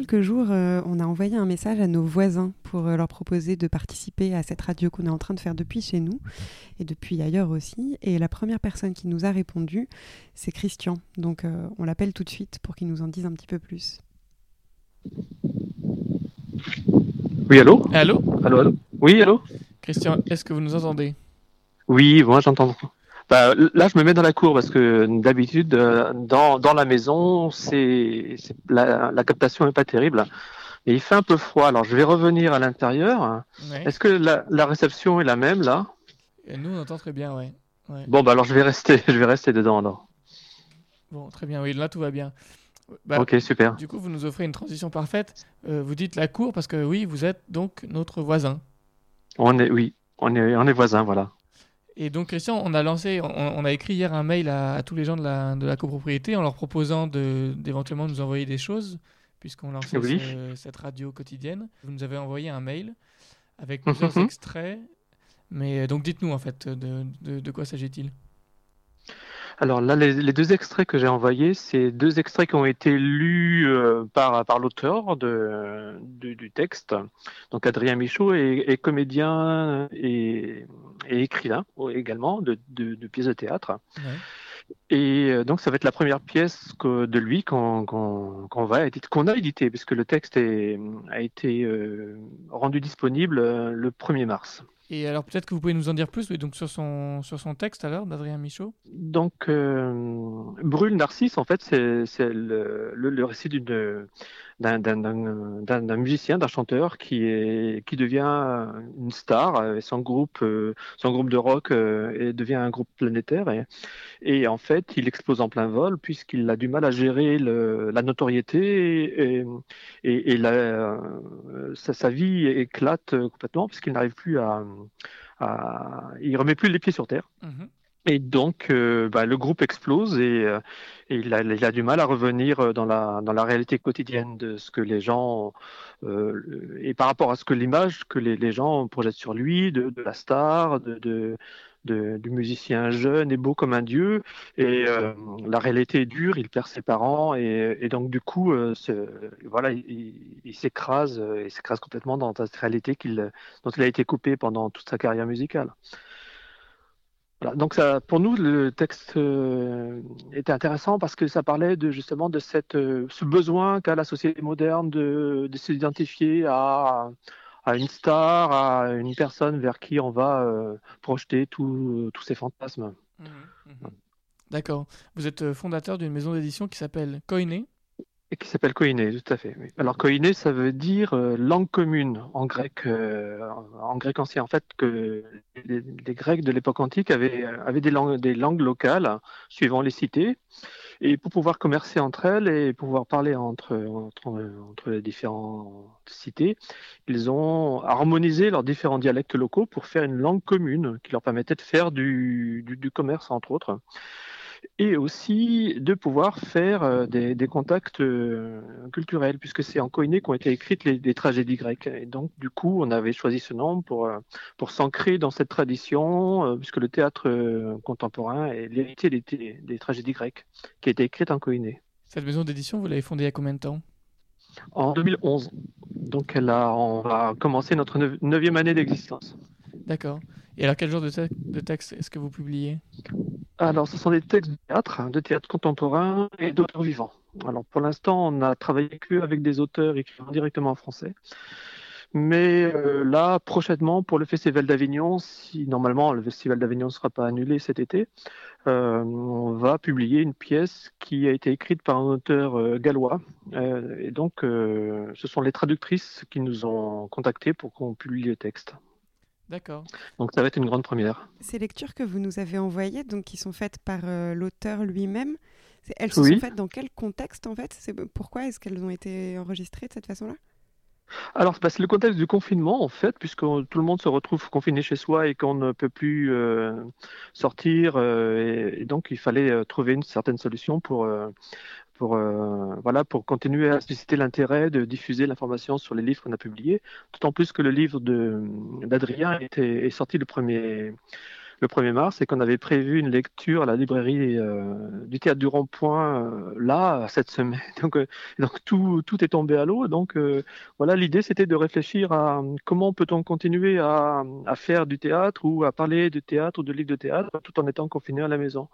Quelques jours, euh, on a envoyé un message à nos voisins pour euh, leur proposer de participer à cette radio qu'on est en train de faire depuis chez nous et depuis ailleurs aussi. Et la première personne qui nous a répondu, c'est Christian. Donc euh, on l'appelle tout de suite pour qu'il nous en dise un petit peu plus. Oui, allô? Allô? Allô, allô? Oui, allô? Christian, est-ce que vous nous entendez? Oui, moi j'entends. Bah, là, je me mets dans la cour parce que d'habitude, euh, dans, dans la maison, c'est la, la captation n'est pas terrible. Et il fait un peu froid, alors je vais revenir à l'intérieur. Ouais. Est-ce que la, la réception est la même là? Et Nous, on entend très bien, ouais. ouais. Bon, bah alors je vais rester, je vais rester dedans alors. Bon, très bien, oui, là tout va bien. Bah, Ok, super. Du coup, vous nous offrez une transition parfaite. Euh, vous dites la cour parce que oui, vous êtes donc notre voisin. On est, oui, on est, on est voisins, voilà. Et donc, Christian, on a lancé, on, on a écrit hier un mail à, à tous les gens de la, de la copropriété en leur proposant d'éventuellement nous envoyer des choses, puisqu'on lançait Oui. ce- cette radio quotidienne. Vous nous avez envoyé un mail avec plusieurs Mhm. extraits. Mais euh, donc, dites-nous en fait, de, de, de quoi s'agit-il? Alors là, les, les deux extraits que j'ai envoyés, c'est deux extraits qui ont été lus euh, par, par l'auteur de, du, du texte. Donc Adrien Michaud est, est comédien et, et écrivain également de, pièces de théâtre. Et euh, donc ça va être la première pièce que, de lui qu'on va éditer- qu'on a édité, puisque le texte est, a été euh, rendu disponible le 1er mars. Et alors, peut-être que vous pouvez nous en dire plus donc sur, son, sur son texte alors, d'Adrien Michaud. Donc, euh, Brûle Narcisse, en fait, c'est le récit d'une- d'un musicien, d'un chanteur qui, est, qui devient une star. euh, Et son, groupe, euh, son groupe de rock euh, et devient un groupe planétaire. Et, et en fait, il explose en plein vol puisqu'il a du mal à gérer la notoriété et, et, la, euh, sa, vie éclate complètement puisqu'il n'arrive plus à, à... Il remet plus les pieds sur terre. Et donc, euh, bah, le groupe explose et, euh, et il, a, il a du mal à revenir euh, dans la, dans la réalité quotidienne de ce que les gens, euh, et par rapport à ce que l'image que les, les gens projettent sur lui, de, de la star, de, de, de- du musicien jeune et beau comme un dieu. Et la réalité est dure, il perd ses parents et, et donc du coup, voilà, il, s'écrase, il s'écrase complètement dans cette réalité dont il a été coupé pendant toute sa carrière musicale. Donc ça, pour nous, le texte euh, était intéressant parce que ça parlait de, justement de euh, ce besoin qu'a la société moderne de, de s'identifier à, une star, à une personne vers qui on va euh, projeter tous ses fantasmes. D'accord. Vous êtes fondateur d'une maison d'édition qui s'appelle Koiné. Et qui s'appelle koiné, tout à fait. Alors koiné, ça veut dire euh, langue commune en grec, euh, en grec ancien. En fait, que les, Grecs de l'époque antique avaient, avaient des langues, des langues locales suivant les cités, et pour pouvoir commercer entre elles et pouvoir parler entre, entre, les différentes cités, ils ont harmonisé leurs différents dialectes locaux pour faire une langue commune qui leur permettait de faire du, du commerce entre autres et aussi de pouvoir faire euh, des, des contacts euh, culturels, puisque c'est en koiné qu'ont été écrites les, les tragédies grecques. Et donc, du coup, on avait choisi ce nom pour, euh, pour s'ancrer dans cette tradition, puisque le théâtre contemporain est l'héritier des, tragédies grecques, qui a été écrite en koiné. Cette maison d'édition, vous l'avez fondée il y a combien de temps? En 2011. Donc, elle a, on va commencer notre neuvième année d'existence. D'accord. Et alors, quel genre de, te- de texte est-ce que vous publiez? Alors, ce sont des textes de théâtre, hein, de théâtre contemporain et d'auteurs vivants. Alors, pour l'instant, on a travaillé que avec des auteurs écrivant directement en français. Mais euh, là, prochainement, pour le Festival d'Avignon, si normalement le Festival d'Avignon ne sera pas annulé cet été, euh, on va publier une pièce qui a été écrite par un auteur euh, gallois. Et donc, ce sont les traductrices qui nous ont contactés pour qu'on publie le texte. D'accord. Donc, ça va être une grande première. Ces lectures que vous nous avez envoyées, donc qui sont faites par euh, l'auteur lui-même, elles se Oui. sont faites dans quel contexte en fait? C'est pourquoi est-ce qu'elles ont été enregistrées de cette façon-là? Alors, c'est le contexte du confinement, en fait, puisque tout le monde se retrouve confiné chez soi et qu'on ne peut plus euh, sortir. euh, et, et donc, il fallait euh, trouver une certaine solution pour, euh, pour, euh, voilà, pour continuer à susciter l'intérêt de diffuser l'information sur les livres qu'on a publiés. D'autant plus que le livre d'Adrien est sorti le 1er, le 1er mars et qu'on avait prévu une lecture à la librairie euh, du théâtre du Rond-Point euh, là cette semaine. Donc, euh, tout, est tombé à l'eau. Donc voilà, l'idée c'était de réfléchir à comment peut-on continuer à, à faire du théâtre ou à parler de théâtre ou de livres de théâtre tout en étant confiné à la maison.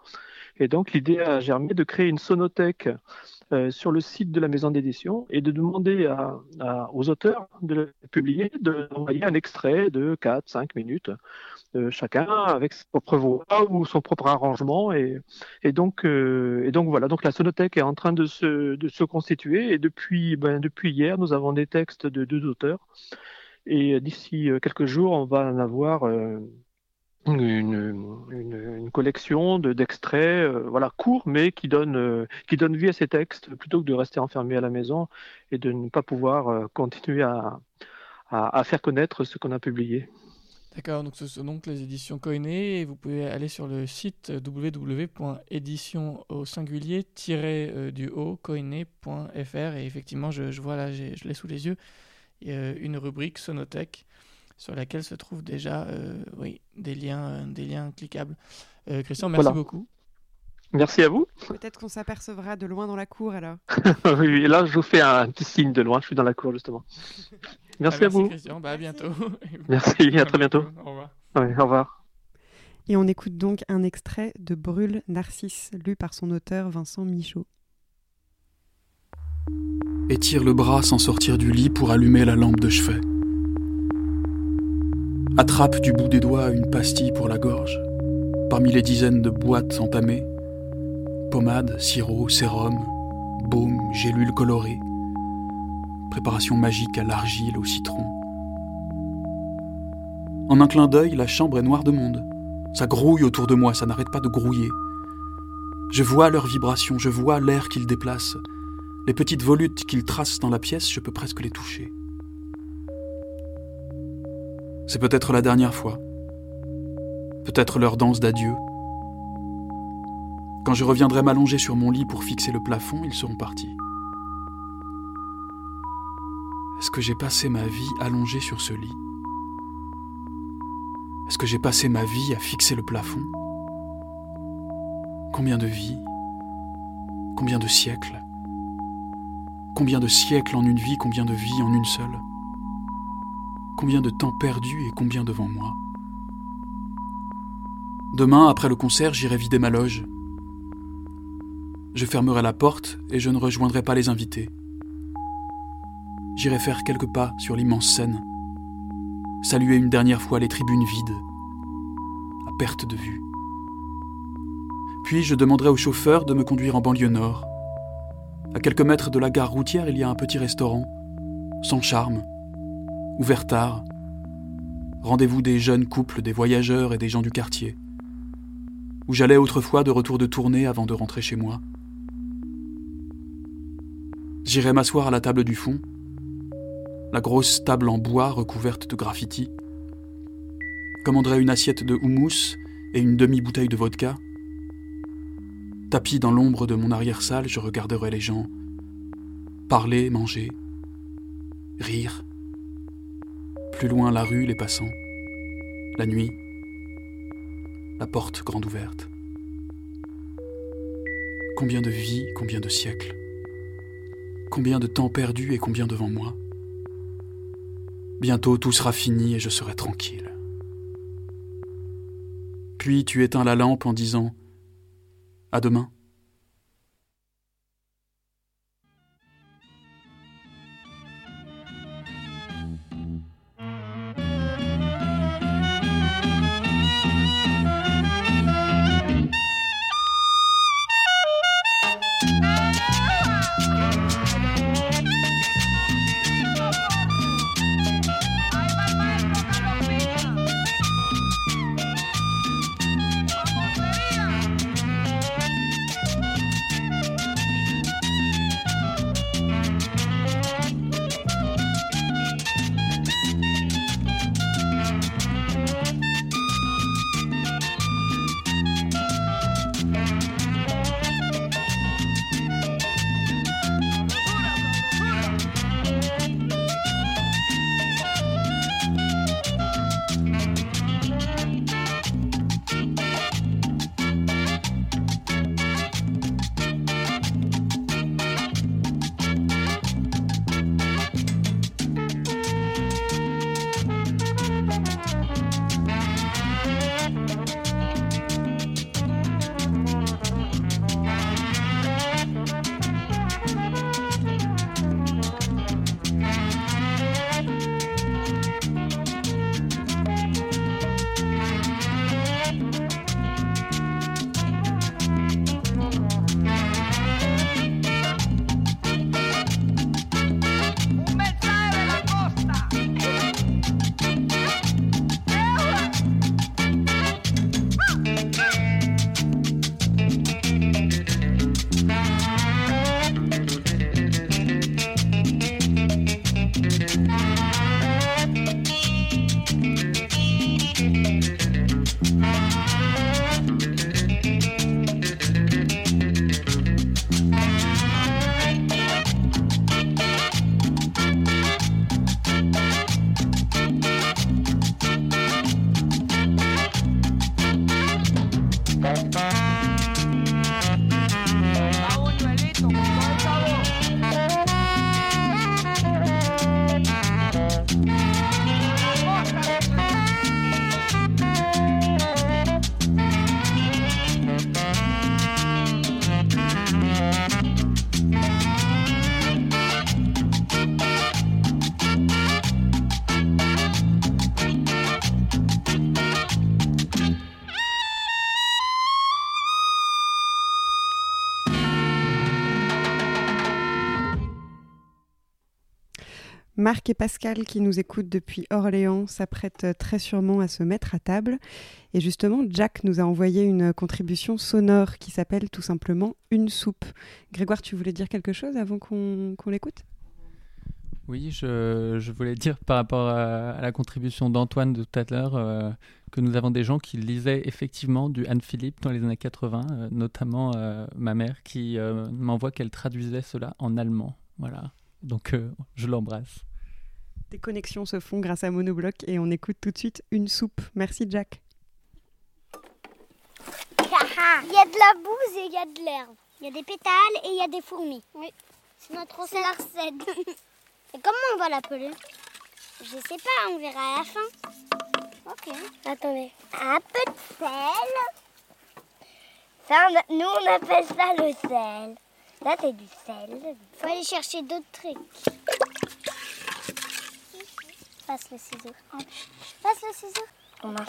Et donc l'idée a germé de créer une sonothèque euh, sur le site de la maison d'édition et de demander aux auteurs de publier, d'envoyer un extrait de 4-5 minutes, euh, chacun avec sa propre voix ou son propre arrangement. Et, et, donc, euh, et donc voilà, donc la sonothèque est en train de se, de se constituer et depuis, ben, depuis hier, nous avons des textes de deux auteurs. Et d'ici quelques jours, on va en avoir une, une, collection de- d'extraits, euh, voilà, courts, mais qui donnent, euh, qui donnent vie à ces textes, plutôt que de rester enfermé à la maison et de ne pas pouvoir euh, continuer à, à, faire connaître ce qu'on a publié. D'accord, donc ce sont donc les éditions Koiné et vous pouvez aller sur le site www.édition au singulier euh, et effectivement je, vois là, je l'ai sous les yeux, a une rubrique Sonothèque sur laquelle se trouvent déjà euh, oui, des, liens, euh, des liens cliquables. Euh, Christian, merci Voilà. beaucoup. Merci à vous. Peut-être qu'on s'apercevra de loin dans la cour alors. oui, là, je vous fais un petit signe de loin, je suis dans la cour justement. Merci, Ah, à vous. Christian, bah, à bientôt. Merci, à très bientôt. Au revoir. Ouais, au revoir. Et on écoute donc un extrait de Brûle Narcisse, lu par son auteur Vincent Michaud. Étire le bras sans sortir du lit pour allumer la lampe de chevet. Attrape du bout des doigts une pastille pour la gorge. Parmi les dizaines de boîtes entamées, pommade, sirop, sérum, baume, gélules colorées, préparation magique à l'argile, au citron. En un clin d'œil, la chambre est noire de monde. Ça grouille autour de moi, ça n'arrête pas de grouiller. Je vois leurs vibrations, je vois l'air qu'ils déplacent. Les petites volutes qu'ils tracent dans la pièce, je peux presque les toucher. C'est peut-être la dernière fois. Peut-être leur danse d'adieu. Quand je reviendrai m'allonger sur mon lit pour fixer le plafond, ils seront partis. Est-ce que j'ai passé ma vie allongé sur ce lit? Est-ce que j'ai passé ma vie à fixer le plafond? Combien de vies? Combien de siècles? Combien de siècles en une vie, combien de vies en une seule? Combien de temps perdu et combien devant moi Demain, après le concert, j'irai vider ma loge. Je fermerai la porte et je ne rejoindrai pas les invités. J'irai faire quelques pas sur l'immense scène, saluer une dernière fois les tribunes vides, à perte de vue. Puis je demanderai au chauffeur de me conduire en banlieue nord. À quelques mètres de la gare routière, il y a un petit restaurant, sans charme, ouvert tard. Rendez-vous des jeunes couples, des voyageurs et des gens du quartier. Où j'allais autrefois de retour de tournée avant de rentrer chez moi. J'irai m'asseoir à la table du fond, la grosse table en bois recouverte de graffiti. Commanderai une assiette de houmous et une demi-bouteille de vodka. Tapis dans l'ombre de mon arrière-salle, je regarderai les gens parler, manger, rire. Plus loin, la rue, les passants. La nuit, la porte grande ouverte. Combien de vies, combien de siècles Combien de temps perdu et combien devant moi Bientôt tout sera fini et je serai tranquille. Puis tu éteins la lampe en disant À demain. Marc et Pascal, qui nous écoutent depuis Orléans, s'apprêtent très sûrement à se mettre à table. Et justement, Jack nous a envoyé une contribution sonore qui s'appelle tout simplement Une soupe. Grégoire, tu voulais dire quelque chose avant qu'on l'écoute? Oui, je, voulais dire par rapport à, la contribution d'Antoine de tout à l'heure euh, que nous avons des gens qui lisaient effectivement du Anne Philippe dans les années 80, euh, notamment euh, ma mère qui m'envoie qu'elle traduisait cela en allemand. Voilà, donc je l'embrasse. Des connexions se font grâce à Monobloc et on écoute tout de suite Une soupe. Merci Jack. Il y a de la bouse et il y a de l'herbe. Il y a des pétales et il y a des fourmis. Oui. C'est notre C'est la recette. et comment on va l'appeler? Je sais pas, on verra à la fin. Ok. Attendez. Un peu de sel. Ça, on a- nous, on appelle ça le sel. Là, c'est du sel. Faut aller chercher d'autres trucs. Passe le ciseau. Passe le ciseau. On a.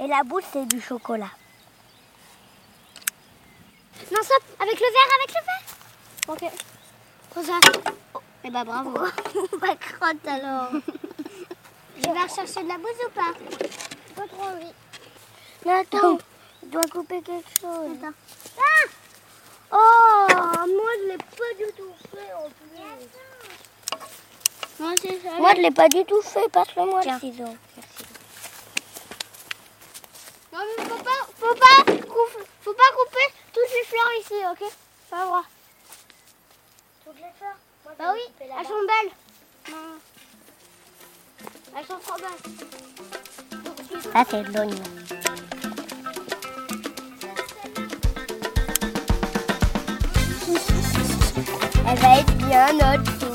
Et la boule, c'est du chocolat. Non, stop Avec le verre, avec le verre Ok. Prends ça. Eh ben bravo. Pas crotte alors. Je vais rechercher de la bouse ou pas Pas trop envie. Mais attends, je dois couper quelque chose. Attends. Ah Oh, moi je l'ai pas du tout fait en plus. Moi, moi je l'ai pas du tout fait, passe-le-moi le ciseau. Non mais faut pas, faut pas, faut pas couper toutes les fleurs ici, ok? Pas droit. Toutes les fleurs Bah oui, elles sont belles. Non. Elles sont trop belles. Ça c'est de l'oignon. Elle va être bien notre soupe.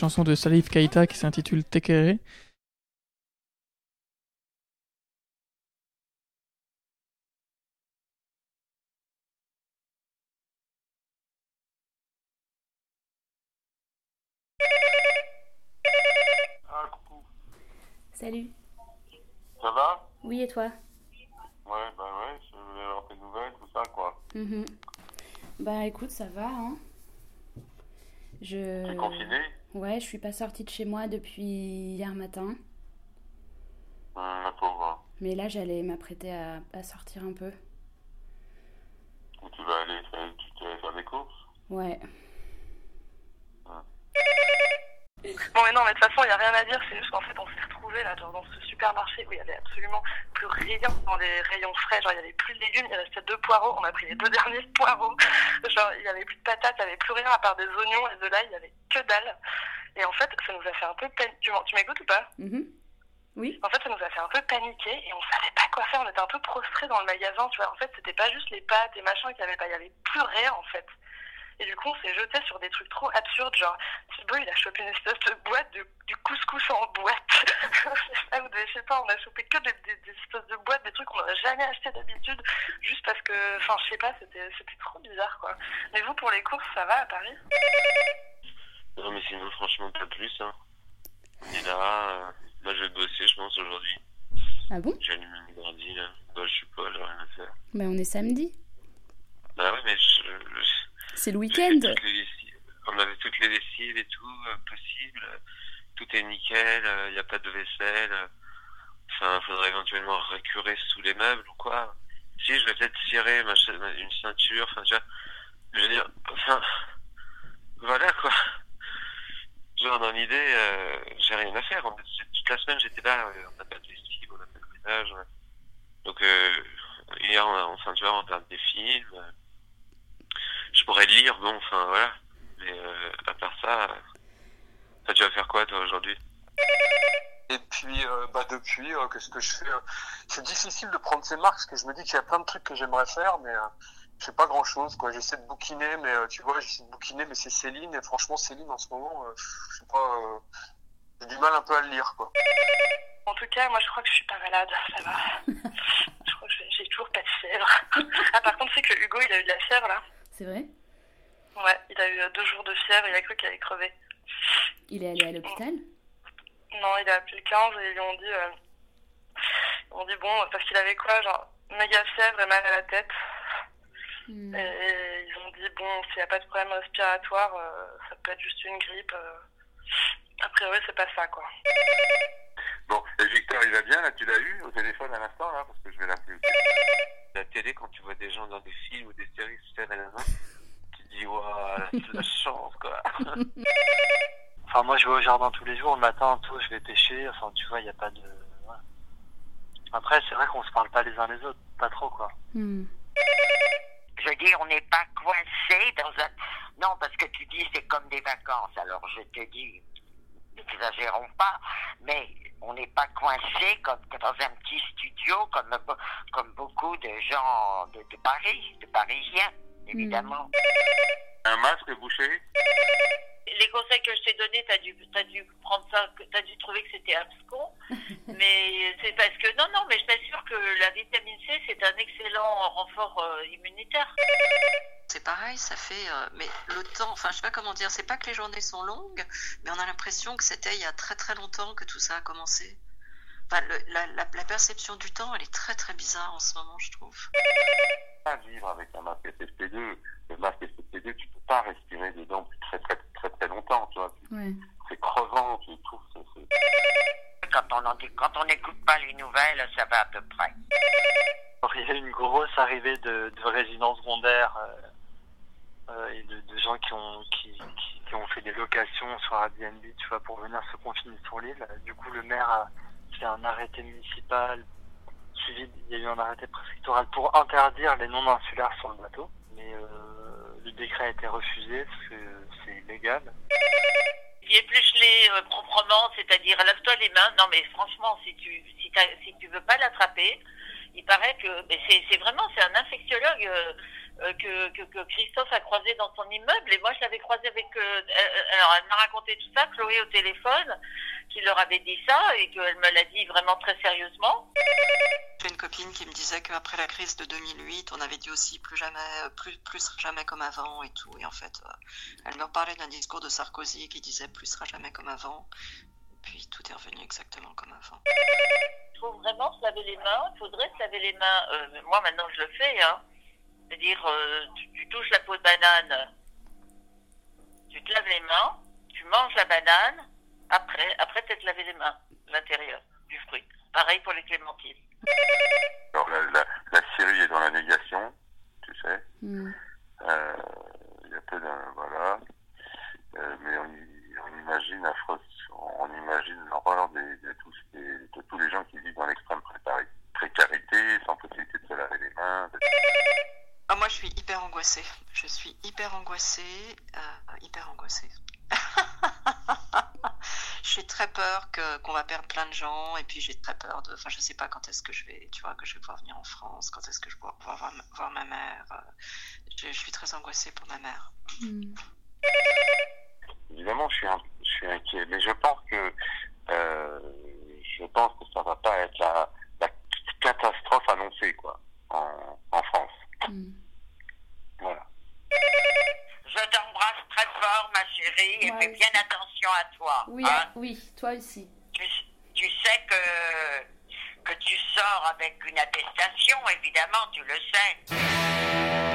Chanson de Salif Keita qui s'intitule Tekere. Salut. Ça va? Oui, et toi? Ouais, bah ouais, je voulais avoir tes nouvelles, tout ça, quoi. Mhm. Bah écoute, ça va, hein. Je... T'es confiné? Ouais, je suis pas sortie de chez moi depuis hier matin. Pauvre. Mais là, j'allais m'apprêter à, à sortir un peu. Où tu vas aller faire, tu tu vas faire des courses? Ouais. Bon, mais non, mais de toute façon, il n'y a rien à dire. C'est juste qu'en fait, on s'est retrouvés là, genre, dans ce supermarché où il y avait absolument plus rien dans les rayons frais. Genre, il y avait plus de légumes, il restait deux poireaux. On a pris les deux derniers poireaux. Genre, il y avait plus de patates, il n'y avait plus rien à part des oignons et de l'ail, il y avait que dalle. Et en fait, ça nous a fait un peu paniquer. Tu m'écoutes ou pas? Mhm. Oui. En fait, ça nous a fait un peu paniquer et on savait pas quoi faire. On était un peu prostrés dans le magasin, tu vois. En fait, c'était pas juste les pâtes et machin qu'il y avait pas. Il y avait plus rien, en fait. Et du coup, on s'est jeté sur des trucs trop absurdes, genre, Thibaut, il a chopé une espèce de boîte de, du couscous en boîte. je sais pas, ou des- je sais pas, on a chopé que des, des- des espèces de boîtes, des trucs qu'on n'aurait jamais acheté d'habitude, juste parce que, enfin, je sais pas, c'était c'était trop bizarre, quoi. Mais vous, pour les courses, ça va à Paris? Non, mais sinon, franchement, pas plus, hein. Est là, euh, moi je vais bosser, je pense, aujourd'hui. Ah bon? J'ai allumé mon ordi, là. Bah, je sais pas, j'ai rien à faire. Bah, on est samedi. Bah ouais, mais je... je- C'est le week-end. On avait toutes les lessives et tout, euh, possible. Tout est nickel, il n'y a pas de vaisselle. euh. Enfin, faudrait éventuellement récurer sous les meubles ou quoi. Si, je vais peut-être cirer une ceinture, enfin, tu vois. Je veux dire, enfin, voilà quoi. Genre, dans l'idée, euh, j'ai rien à faire. Toute la semaine, j'étais là, euh, on n'a pas de lessive, on n'a pas de ménage. Donc, euh, hier, on, enfin, tu vois, on regarde des films. Pourrais lire, bon, enfin, voilà. Mais euh, à part ça, toi, tu vas faire quoi, toi, aujourd'hui? Et puis, euh, bah, depuis, euh, qu'est-ce que je fais C'est difficile de prendre ces marques parce que je me dis qu'il y a plein de trucs que j'aimerais faire, mais euh, je fais pas grand-chose. quoi. J'essaie de bouquiner, mais euh, tu vois, j'essaie de bouquiner, mais c'est Céline. Et franchement, Céline, en ce moment, euh, je sais pas, euh, j'ai du mal un peu à le lire. quoi. En tout cas, moi, je crois que je suis pas malade, ça va. je crois que j'ai- j'ai toujours pas de fièvre. ah, par contre, c'est que Hugo, il a eu de la fièvre, là. C'est vrai? Ouais, il a eu deux jours de fièvre, il a cru qu'il allait crever. Il est allé à l'hôpital Non, il a appelé le 15 et ils lui ont dit, euh, ils ont dit bon, parce qu'il avait quoi, genre méga fièvre et mal à la tête. Hmm. Et ils ont dit bon, s'il n'y a pas de problème respiratoire, euh, ça peut être juste une grippe. euh. A priori, c'est pas ça, quoi. Bon, et Victor, il va bien, là, tu l'as eu au téléphone à l'instant, là, parce que je vais l'appeler. La télé, quand tu vois des gens dans des films ou des séries se faire à la main, dis, waouh, c'est la chance, quoi. Enfin, moi, je vais au jardin tous les jours. Le matin, tôt, je vais pêcher. Enfin, tu vois, il n'y a pas de. ouais. Après, c'est vrai qu'on se parle pas les uns les autres. Pas trop, quoi. Hmm. Je veux dire, on n'est pas coincé dans un... Non, parce que tu dis c'est comme des vacances. Alors je te dis, n'exagérons pas, mais on n'est pas coincé comme dans un petit studio comme, comme beaucoup de gens de, de Paris, de Parisiens, évidemment. Un masque bouché les conseils que je t'ai donnés, t'as dû, t'as dû prendre ça, t'as dû trouver que c'était abscon. mais c'est parce que, non, non, mais je t'assure que la vitamine C, c'est un excellent renfort euh, immunitaire. C'est pareil, ça fait. euh, mais le temps, enfin, je sais pas comment dire, c'est pas que les journées sont longues, mais on a l'impression que c'était il y a très très longtemps que tout ça a commencé. Enfin, le- la, la- la perception du temps, elle est très très bizarre en ce moment, je trouve. pas vivre avec un masque FFP2. Le masque FFP2, tu peux pas respirer dedans très très très très longtemps, tu vois. C'est crevant, tu trouves. Quand on en dit- quand on n'écoute pas les nouvelles, ça va à peu près. Alors, Il y a eu une grosse arrivée de, de résidents secondaires euh, euh, et de, de gens qui ont qui, qui, qui ont fait des locations sur Airbnb, tu vois, pour venir se confiner sur l'île. Du coup, le maire a fait un arrêté municipal suivi, il y a eu un arrêté préfectoral pour interdire les non insulaires sur le bateau, mais euh, le décret a été refusé parce que c'est illégal. Épluche-les euh, proprement, c'est-à-dire lave-toi les mains. Non mais franchement, si tu si, tu veux pas l'attraper, il paraît que c'est vraiment c'est un infectiologue euh, que, que, que Christophe a croisé dans son immeuble et moi je l'avais croisé avec euh, euh, alors elle m'a raconté tout ça, Chloé au téléphone, qui leur avait dit ça et qu'elle me l'a dit vraiment très sérieusement. J'ai une copine qui me disait qu'après la crise de 2008, on avait dit aussi plus jamais, euh, plus, plus sera jamais comme avant et tout. Et en fait, euh, elle me reparlait d'un discours de Sarkozy qui disait plus sera jamais comme avant. Puis tout est revenu exactement comme avant. Il faut vraiment se laver les mains, il faudrait se laver les mains. Euh, moi maintenant je le fais, hein. C'est-à-dire euh, tu, tu touches la peau de banane, tu te laves les mains, tu manges la banane, après, après t'être lavé les mains, l'intérieur du fruit. Pareil pour les clémentines. Alors, la, la, la Syrie est dans la négation, tu sais. Euh, Il y a peu d'un. Voilà. Euh, mais on, y- on imagine affreuse, on imagine l'horreur des, de, tous, des- de tous les gens qui vivent dans l'extrême précari- précarité, sans possibilité de se laver les mains. de- Ah, moi, je suis hyper angoissée. Je suis hyper angoissée, euh, hyper angoissée. j'ai très peur que qu'on va perdre plein de gens et puis j'ai très peur de. Enfin, je sais pas quand est-ce que je vais, tu vois, que je vais pouvoir venir en France, quand est-ce que je vais pouvoir voir, ma- voir ma mère. euh, Je, je suis très angoissée pour ma mère. Évidemment, je suis, un- je suis inquiet, mais je pense que euh, je pense que ça va pas être la, la catastrophe annoncée, quoi, en, en France. Voilà. Je t'embrasse très fort, ma chérie, et Moi fais aussi. bien attention à toi. Oui, hein. ah, oui, toi aussi. tu, tu sais que, que tu sors avec une attestation, évidemment, tu le sais.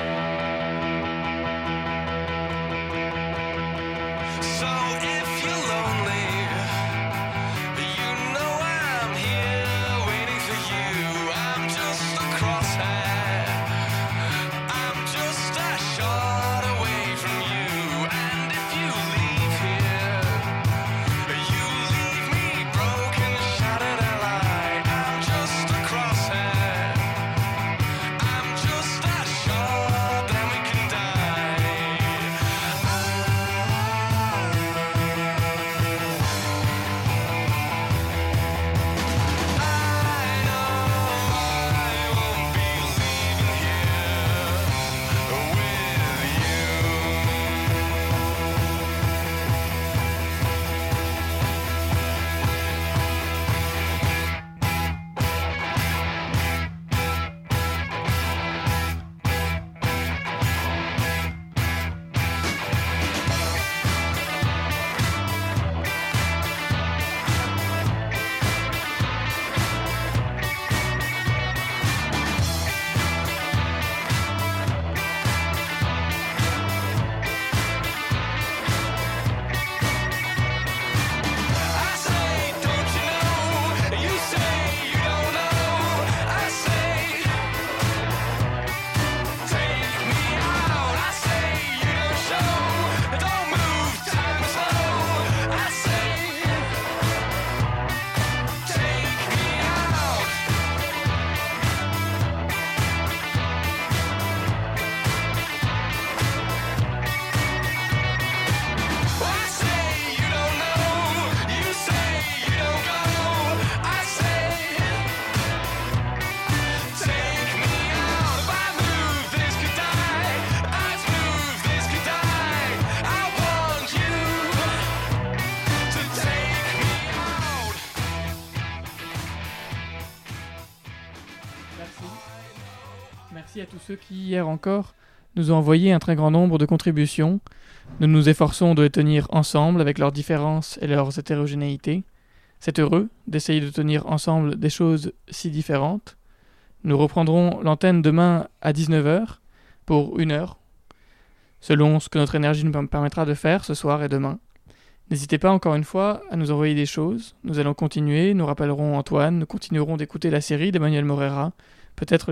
Hier encore, nous ont envoyé un très grand nombre de contributions. Nous nous efforçons de les tenir ensemble avec leurs différences et leurs hétérogénéités. C'est heureux d'essayer de tenir ensemble des choses si différentes. Nous reprendrons l'antenne demain à 19h pour une heure, selon ce que notre énergie nous perm- permettra de faire ce soir et demain. N'hésitez pas encore une fois à nous envoyer des choses. Nous allons continuer, nous rappellerons Antoine, nous continuerons d'écouter la série d'Emmanuel Morera, peut-être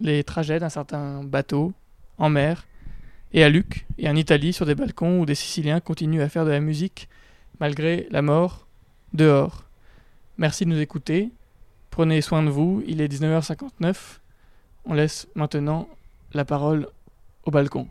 les, trajets d'un certain bateau en mer, et à Luc, et en Italie sur des balcons où des Siciliens continuent à faire de la musique malgré la mort dehors. Merci de nous écouter. Prenez soin de vous. Il est 19h59. On laisse maintenant la parole au balcon.